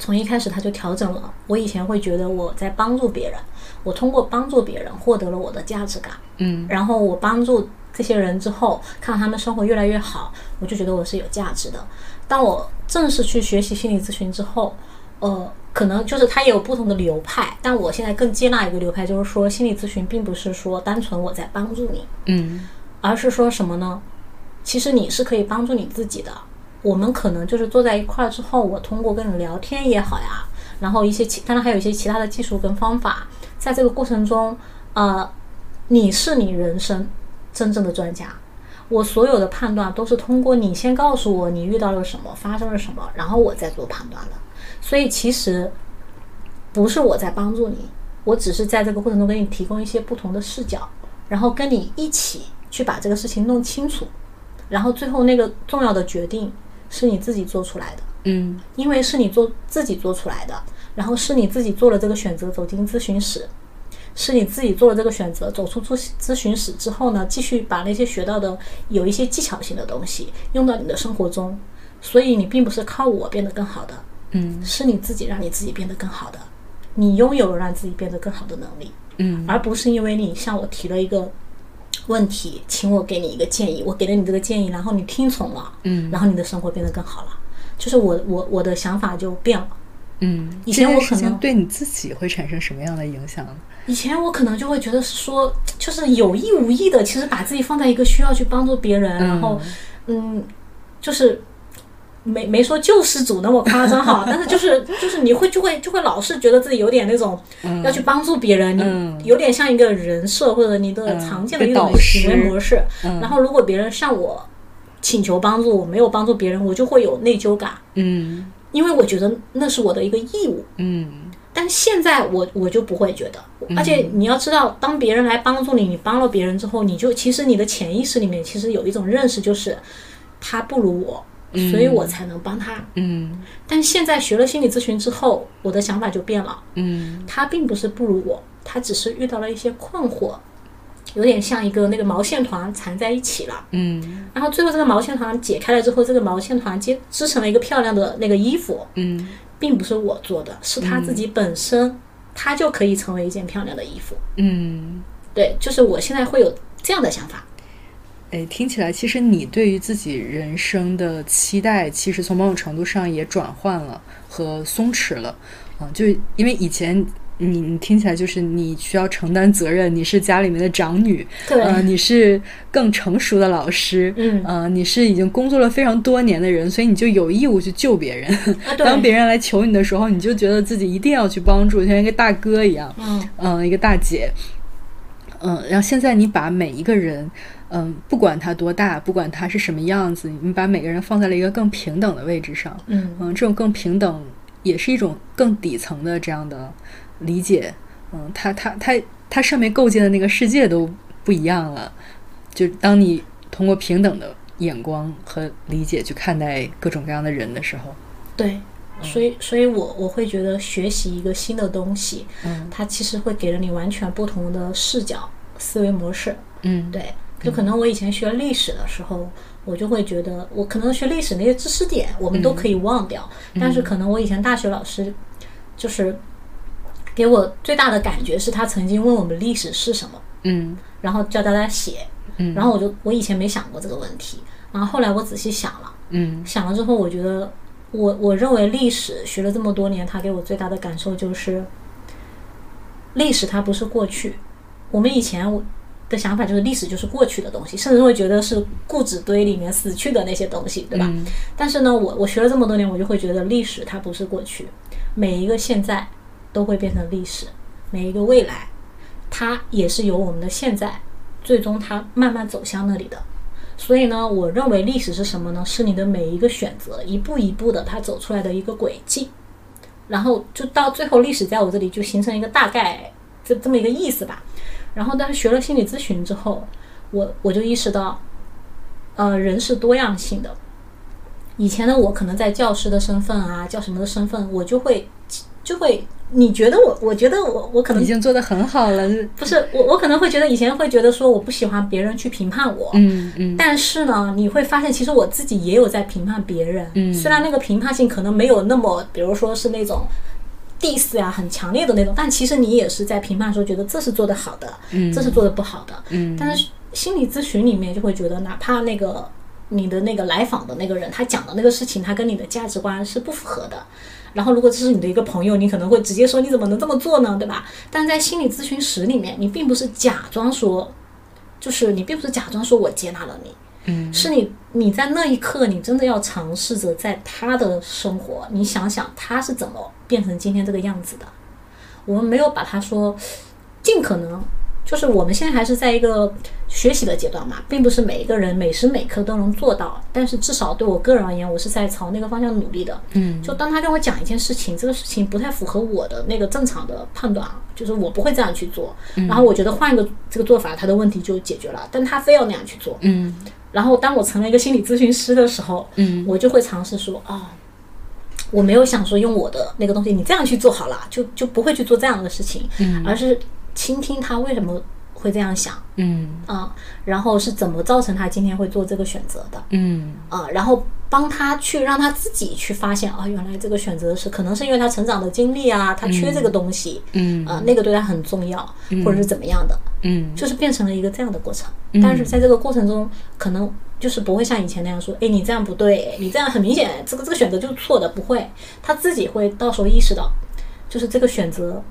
从一开始他就调整了。我以前会觉得我在帮助别人，我通过帮助别人获得了我的价值感。嗯，然后我帮助这些人之后，看到他们生活越来越好，我就觉得我是有价值的。当我正式去学习心理咨询之后，呃，可能就是它也有不同的流派，但我现在更接纳一个流派，就是说心理咨询并不是说单纯我在帮助你，嗯，而是说什么呢？其实你是可以帮助你自己的。我们可能就是坐在一块儿之后，我通过跟你聊天也好呀，然后一些其当然还有一些其他的技术跟方法，在这个过程中，呃，你是你人生真正的专家，我所有的判断都是通过你先告诉我你遇到了什么，发生了什么，然后我再做判断的。所以其实不是我在帮助你，我只是在这个过程中给你提供一些不同的视角，然后跟你一起去把这个事情弄清楚，然后最后那个重要的决定。是你自己做出来的，嗯，因为是你做自己做出来的，然后是你自己做了这个选择走进咨询室，是你自己做了这个选择走出咨咨询室之后呢，继续把那些学到的有一些技巧性的东西用到你的生活中，所以你并不是靠我变得更好的，嗯，是你自己让你自己变得更好的，你拥有了让自己变得更好的能力，嗯，而不是因为你向我提了一个。问题，请我给你一个建议。我给了你这个建议，然后你听从了，嗯，然后你的生活变得更好了。就是我我我的想法就变了，嗯。以前我可能对你自己会产生什么样的影响？以前我可能就会觉得是说，就是有意无意的，其实把自己放在一个需要去帮助别人，然后，嗯，就是。没没说救世主那么夸张哈，但是就是就是你会就会就会老是觉得自己有点那种要去帮助别人，你有点像一个人设或者你的常见的一种行为模式。然后如果别人向我请求帮助，我没有帮助别人，我就会有内疚感。嗯，因为我觉得那是我的一个义务。嗯，但现在我我就不会觉得，而且你要知道，当别人来帮助你，你帮了别人之后，你就其实你的潜意识里面其实有一种认识，就是他不如我。所以我才能帮他。嗯，但现在学了心理咨询之后，我的想法就变了。嗯，他并不是不如我，他只是遇到了一些困惑，有点像一个那个毛线团缠在一起了。嗯，然后最后这个毛线团解开了之后，这个毛线团接织成了一个漂亮的那个衣服。嗯，并不是我做的，是他自己本身，他就可以成为一件漂亮的衣服。嗯，对，就是我现在会有这样的想法。哎，听起来其实你对于自己人生的期待，其实从某种程度上也转换了和松弛了。嗯，就因为以前你你听起来就是你需要承担责任，你是家里面的长女，对，呃，你是更成熟的老师，嗯，呃，你是已经工作了非常多年的人，所以你就有义务去救别人。当别人来求你的时候，你就觉得自己一定要去帮助，像一个大哥一样，嗯，嗯，一个大姐，嗯，然后现在你把每一个人。嗯，不管他多大，不管他是什么样子，你把每个人放在了一个更平等的位置上。嗯嗯，这种更平等也是一种更底层的这样的理解。嗯，他他他他上面构建的那个世界都不一样了。就当你通过平等的眼光和理解去看待各种各样的人的时候，对，所以所以我我会觉得学习一个新的东西，嗯，它其实会给了你完全不同的视角、思维模式。嗯，对。就可能我以前学历史的时候，我就会觉得我可能学历史那些知识点我们都可以忘掉，但是可能我以前大学老师就是给我最大的感觉是他曾经问我们历史是什么，嗯然后叫大家写，嗯然后我就我以前没想过这个问题，然后后来我仔细想了，嗯想了之后，我觉得我我认为历史学了这么多年，他给我最大的感受就是，历史它不是过去。我们以前的想法就是历史就是过去的东西，甚至会觉得是故纸堆里面死去的那些东西，对吧？嗯但是呢，我我学了这么多年，我就会觉得历史它不是过去，每一个现在都会变成历史，每一个未来，它也是由我们的现在，最终它慢慢走向那里的。所以呢，我认为历史是什么呢？是你的每一个选择，一步一步的它走出来的一个轨迹，然后就到最后，历史在我这里就形成一个大概这这么一个意思吧。然后，但是学了心理咨询之后，我我就意识到，呃，人是多样性的。以前的我可能在教师的身份啊，叫什么的身份，我就会就会，你觉得我，我觉得我我可能已经做得很好了。不是我，我可能会觉得以前会觉得说我不喜欢别人去评判我，嗯嗯但是呢，你会发现其实我自己也有在评判别人，嗯虽然那个评判性可能没有那么，比如说是那种 diss 呀、很强烈的那种，但其实你也是在评判说觉得这是做的好的，嗯这是做的不好的，嗯但是心理咨询里面就会觉得，哪怕那个你的那个来访的那个人，他讲的那个事情，他跟你的价值观是不符合的。然后，如果这是你的一个朋友，你可能会直接说你怎么能这么做呢，对吧？但在心理咨询室里面，你并不是假装说，就是你并不是假装说我接纳了你，嗯是你你在那一刻，你真的要尝试着在他的生活，你想想他是怎么变成今天这个样子的。我们没有把他说尽可能，就是我们现在还是在一个学习的阶段嘛，并不是每一个人每时每刻都能做到。但是至少对我个人而言，我是在朝那个方向努力的。嗯就当他跟我讲一件事情，这个事情不太符合我的那个正常的判断啊，就是我不会这样去做。然后我觉得换一个这个做法，他的问题就解决了。但他非要那样去做，嗯然后当我成了一个心理咨询师的时候，嗯。我就会尝试说啊、我没有想说用我的那个东西，你这样去做好了，就就不会去做这样的事情，嗯。而是倾听他为什么会这样想。嗯。啊、然后是怎么造成他今天会做这个选择的。嗯。啊、然后帮他去让他自己去发现啊，原来这个选择是可能是因为他成长的经历啊，他缺这个东西。嗯啊、那个对他很重要，或者是怎么样的，嗯就是变成了一个这样的过程。但是在这个过程中，可能就是不会像以前那样说，哎，你这样不对，你这样很明显，这个这个选择就是错的，不会，他自己会到时候意识到，就是这个选择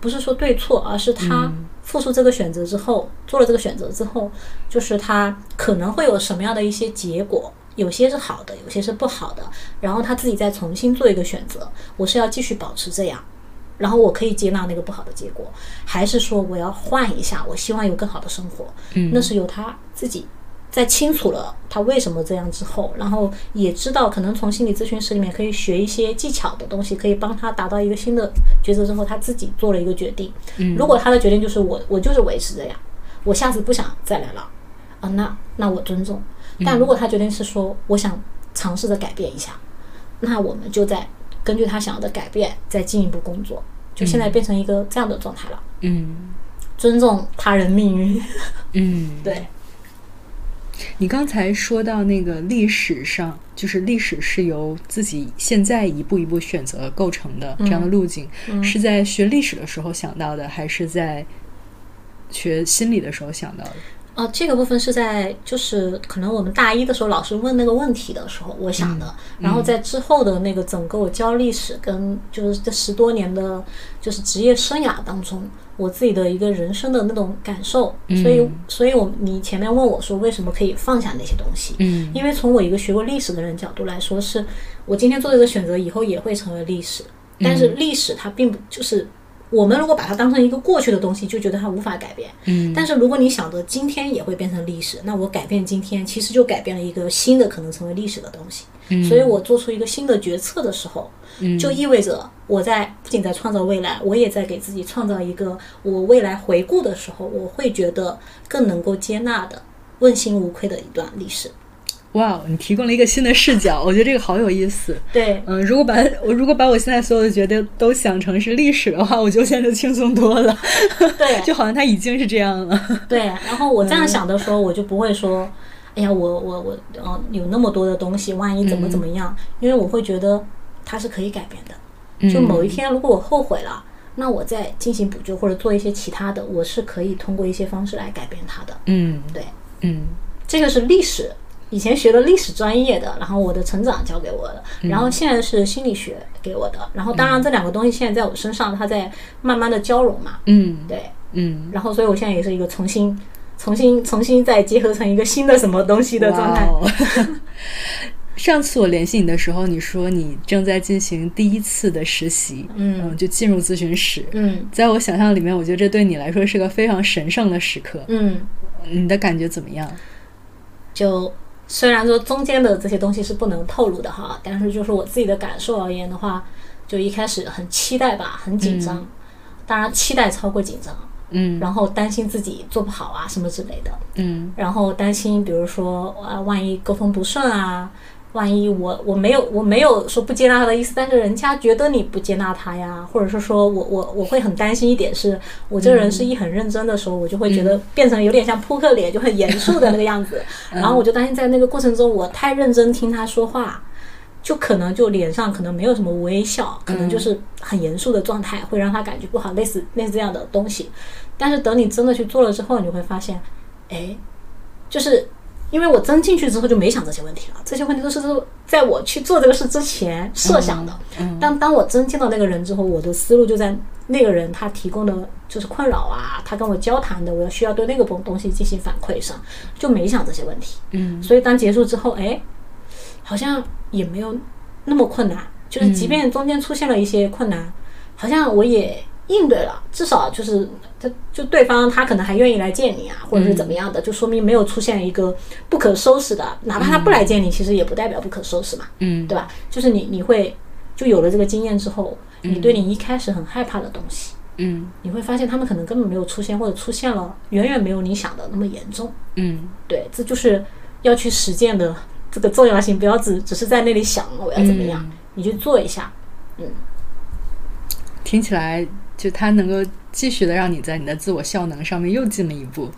不是说对错，而是他付出这个选择之后，做了这个选择之后，就是他可能会有什么样的一些结果。有些是好的，有些是不好的，然后他自己再重新做一个选择。我是要继续保持这样，然后我可以接纳那个不好的结果，还是说我要换一下？我希望有更好的生活，嗯那是由他自己在清楚了他为什么这样之后，然后也知道可能从心理咨询室里面可以学一些技巧的东西，可以帮他达到一个新的抉择之后，他自己做了一个决定。如果他的决定就是我我就是维持这样，我下次不想再来了，啊，那那我尊重。但如果他决定是说我想尝试着改变一下，那我们就在根据他想要的改变再进一步工作。就现在变成一个这样的状态了，嗯尊重他人命运。嗯，对，你刚才说到那个历史上，就是历史是由自己现在一步一步选择构成的这样的路径，是在学历史的时候想到的，还是在学心理的时候想到的？呃，这个部分是在就是可能我们大一的时候老师问那个问题的时候，我想的。然后在之后的那个整个我教历史跟就是这十多年的，就是职业生涯当中，我自己的一个人生的那种感受。所以，所以我你前面问我说为什么可以放下那些东西？嗯因为从我一个学过历史的人角度来说，是我今天做这个选择以后也会成为历史，但是历史它并不就是。我们如果把它当成一个过去的东西，就觉得它无法改变。嗯但是如果你想着今天也会变成历史，那我改变今天，其实就改变了一个新的可能成为历史的东西。所以我做出一个新的决策的时候，就意味着我在不仅在创造未来，我也在给自己创造一个我未来回顾的时候，我会觉得更能够接纳的、问心无愧的一段历史。哇，你提供了一个新的视角，我觉得这个好有意思。对，嗯，如果把我如果把我现在所有的决定都想成是历史的话，我就现在就轻松多了。对 就好像它已经是这样了。对，然后我这样想的时候，我就不会说，哎呀，我我我，嗯，有那么多的东西，万一怎么怎么样？因为我会觉得它是可以改变的。就某一天，如果我后悔了，那我再进行补救或者做一些其他的，我是可以通过一些方式来改变它的。嗯，对，嗯这个是历史，以前学的历史专业的，然后我的成长教给我的，然后现在是心理学给我的，然后当然这两个东西现在在我身上，它在慢慢的交融嘛。嗯对，嗯然后所以我现在也是一个重新、重新、重新再结合成一个新的什么东西的状态。上次我联系你的时候，你说你正在进行第一次的实习，嗯就进入咨询室。嗯在我想象里面，我觉得这对你来说是个非常神圣的时刻。嗯，你的感觉怎么样？就虽然说中间的这些东西是不能透露的哈，但是就是我自己的感受而言的话，就一开始很期待吧，很紧张，当然期待超过紧张，嗯。然后担心自己做不好啊什么之类的，嗯。然后担心比如说啊，万一沟通不顺啊。万一我我没有我没有说不接纳他的意思，但是人家觉得你不接纳他呀，或者是说我我我会很担心一点是，我这个人是一很认真的时候，我就会觉得变成有点像扑克脸，就很严肃的那个样子，然后我就担心在那个过程中我太认真听他说话，就可能就脸上可能没有什么微笑，可能就是很严肃的状态，会让他感觉不好，类似类似这样的东西。但是等你真的去做了之后，你会发现，哎，就是因为我真进去之后就没想这些问题了，这些问题都是在我去做这个事之前设想的。嗯当当我真见到那个人之后，我的思路就在那个人他提供的就是困扰啊，他跟我交谈的，我要需要对那个东东西进行反馈上，就没想这些问题。嗯所以当结束之后，哎，好像也没有那么困难，就是即便中间出现了一些困难，好像我也应对了，至少就是他就对方他可能还愿意来见你啊，或者是怎么样的，就说明没有出现一个不可收拾的，哪怕他不来见你，其实也不代表不可收拾嘛，嗯对吧？就是你你会就有了这个经验之后，你对你一开始很害怕的东西。嗯你会发现他们可能根本没有出现，或者出现了，远远没有你想的那么严重。嗯对，这就是要去实践的这个重要性，不要只只是在那里想我要怎么样，你去做一下。嗯听起来就它能够继续的让你在你的自我效能上面又进了一步，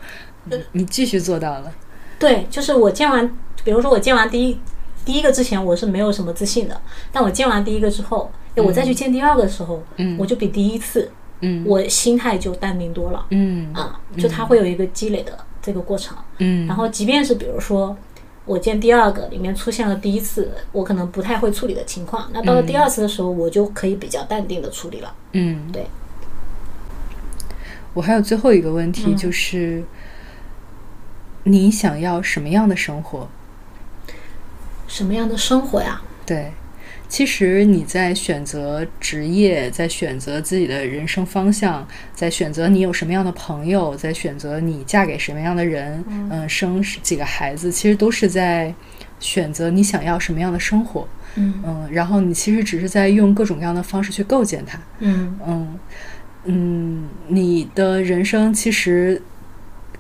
你你继续做到了。对，就是我见完，比如说我见完第一第一个之前，我是没有什么自信的，但我见完第一个之后，哎，我再去见第二个的时候，嗯我就比第一次，嗯我心态就淡定多了。嗯啊，就它会有一个积累的这个过程。嗯然后即便是比如说我见第二个里面出现了第一次我可能不太会处理的情况，那到了第二次的时候，我就可以比较淡定的处理了。嗯，对。我还有最后一个问题，就是你想要什么样的生活？什么样的生活呀？对，其实你在选择职业，在选择自己的人生方向，在选择你有什么样的朋友，在选择你嫁给什么样的人，嗯、生几个孩子，其实都是在选择你想要什么样的生活。嗯嗯，然后你其实只是在用各种各样的方式去构建它。嗯嗯嗯，你的人生其实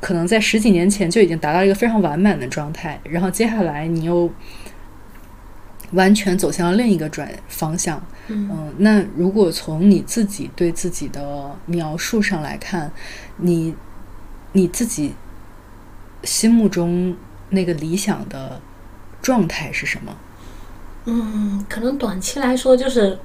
可能在十几年前就已经达到一个非常完满的状态，然后接下来你又完全走向了另一个转方向。嗯嗯，那如果从你自己对自己的描述上来看，你你自己心目中那个理想的状态是什么？嗯，可能短期来说就是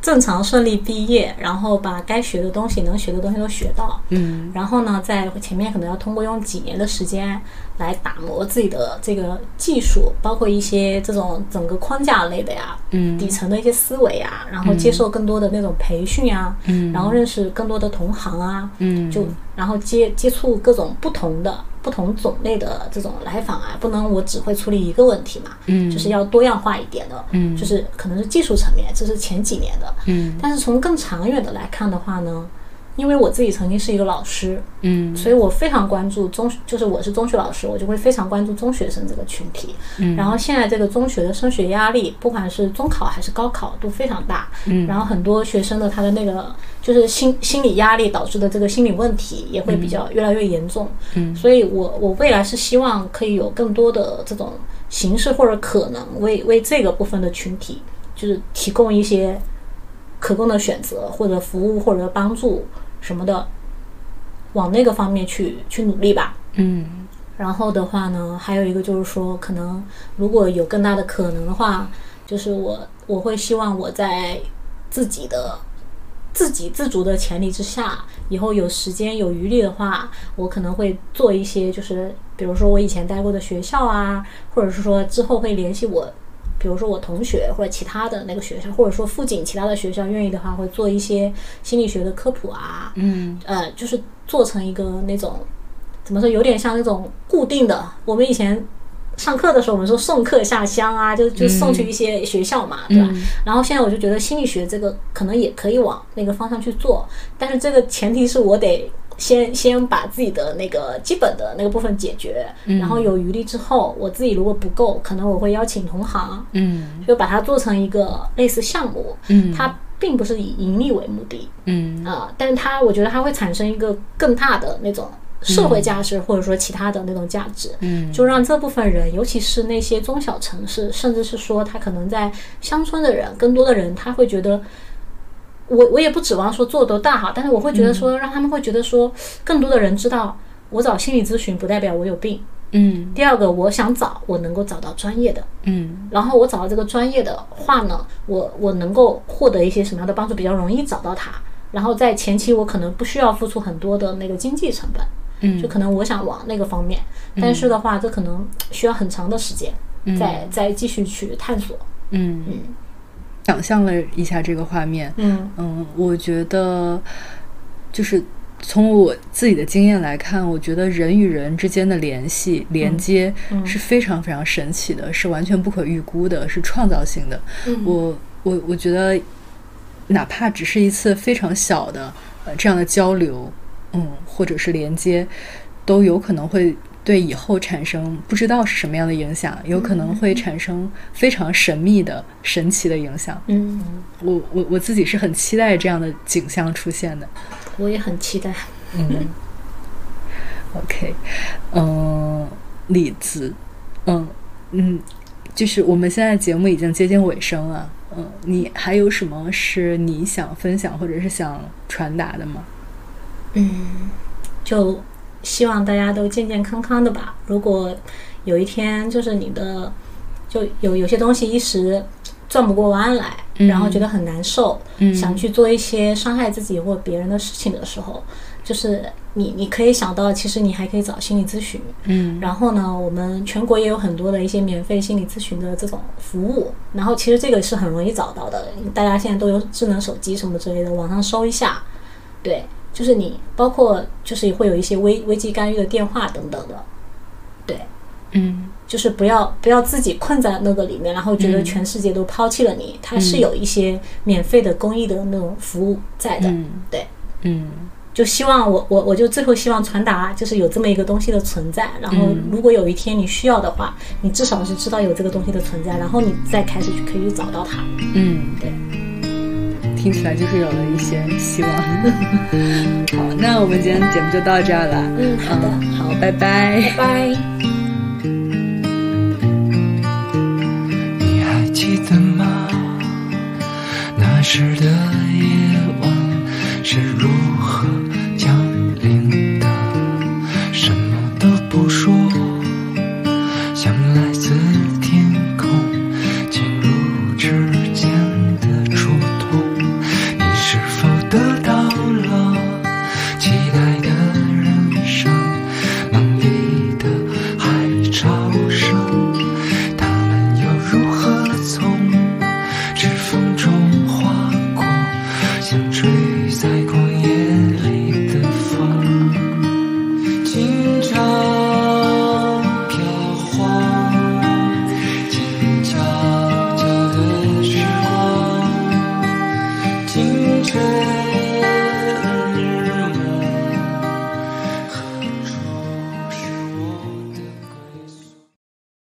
正常顺利毕业，然后把该学的东西、能学的东西都学到。嗯。然后呢，在前面可能要通过用几年的时间来打磨自己的这个技术，包括一些这种整个框架类的呀，嗯。底层的一些思维啊，然后接受更多的那种培训啊，嗯。然后认识更多的同行啊，嗯。就然后接接触各种不同的不同种类的这种来访啊，不能我只会处理一个问题嘛，嗯。就是要多样化一点的，嗯。就是可能是技术层面，这是前几年的，嗯。但是从更长远的来看的话呢，因为我自己曾经是一个老师，嗯所以我非常关注中，就是我是中学老师，我就会非常关注中学生这个群体。嗯然后现在这个中学的升学压力，不管是中考还是高考，都非常大。嗯然后很多学生的他的那个就是心心理压力导致的这个心理问题也会比较越来越严重。嗯所以我我未来是希望可以有更多的这种形式或者可能为为这个部分的群体，就是提供一些可供的选择或者服务或者帮助什么的，往那个方面去去努力吧。嗯然后的话呢，还有一个就是说，可能如果有更大的可能的话，就是我我会希望我在自己的自给自足的前提之下，以后有时间有余力的话，我可能会做一些，就是比如说我以前待过的学校啊，或者是说之后会联系我。比如说我同学或者其他的那个学校，或者说附近其他的学校愿意的话，会做一些心理学的科普啊，嗯，呃，就是做成一个那种怎么说，有点像那种固定的。我们以前上课的时候，我们说送客下乡啊，就就送去一些学校嘛，对吧？然后现在我就觉得心理学这个可能也可以往那个方向去做，但是这个前提是我得。先先把自己的那个基本的那个部分解决，然后有余力之后，我自己如果不够，可能我会邀请同行，嗯，就把它做成一个类似项目，嗯，它并不是以盈利为目的，嗯。啊，但是它我觉得它会产生一个更大的那种社会价值，或者说其他的那种价值，嗯，就让这部分人，尤其是那些中小城市，甚至是说他可能在乡村的人，更多的人他会觉得。我我也不指望说做多大哈，但是我会觉得说，让他们会觉得说，更多的人知道，我找心理咨询不代表我有病。嗯。第二个，我想找，我能够找到专业的。嗯。然后我找到这个专业的话呢，我我能够获得一些什么样的帮助？比较容易找到他。然后在前期，我可能不需要付出很多的那个经济成本。嗯。就可能我想往那个方面，但是的话，这可能需要很长的时间，再再继续去探索。嗯嗯。想象了一下这个画面，嗯嗯，我觉得就是从我自己的经验来看，我觉得人与人之间的联系连接是非常非常神奇的，是完全不可预估的，是创造性的。我我我觉得，哪怕只是一次非常小的呃这样的交流，嗯，或者是连接，都有可能会。对以后产生不知道是什么样的影响，有可能会产生非常神秘的、神奇的影响。嗯，我我我自己是很期待这样的景象出现的。我也很期待。嗯。OK，嗯，李子，嗯嗯，就是我们现在节目已经接近尾声了。嗯，你还有什么是你想分享或者是想传达的吗？嗯，就。希望大家都健健康康的吧。如果有一天就是你的，就有有些东西一时转不过弯来，然后觉得很难受，想去做一些伤害自己或别人的事情的时候，就是你你可以想到，其实你还可以找心理咨询。嗯，然后呢，我们全国也有很多的一些免费心理咨询的这种服务。然后其实这个是很容易找到的，大家现在都有智能手机什么之类的，网上搜一下，对。就是你，包括就是会有一些危危机干预的电话等等的，对，嗯，就是不要不要自己困在那个里面，然后觉得全世界都抛弃了你，它是有一些免费的公益的那种服务在的，对，嗯，就希望我我我就最后希望传达，就是有这么一个东西的存在，然后如果有一天你需要的话，你至少是知道有这个东西的存在，然后你再开始去可以去找到它，嗯，对。听起来就是有了一些希望。好那我们今天节目就到这儿了。嗯好的。好拜拜。拜拜。你还记得吗？那时的夜晚是如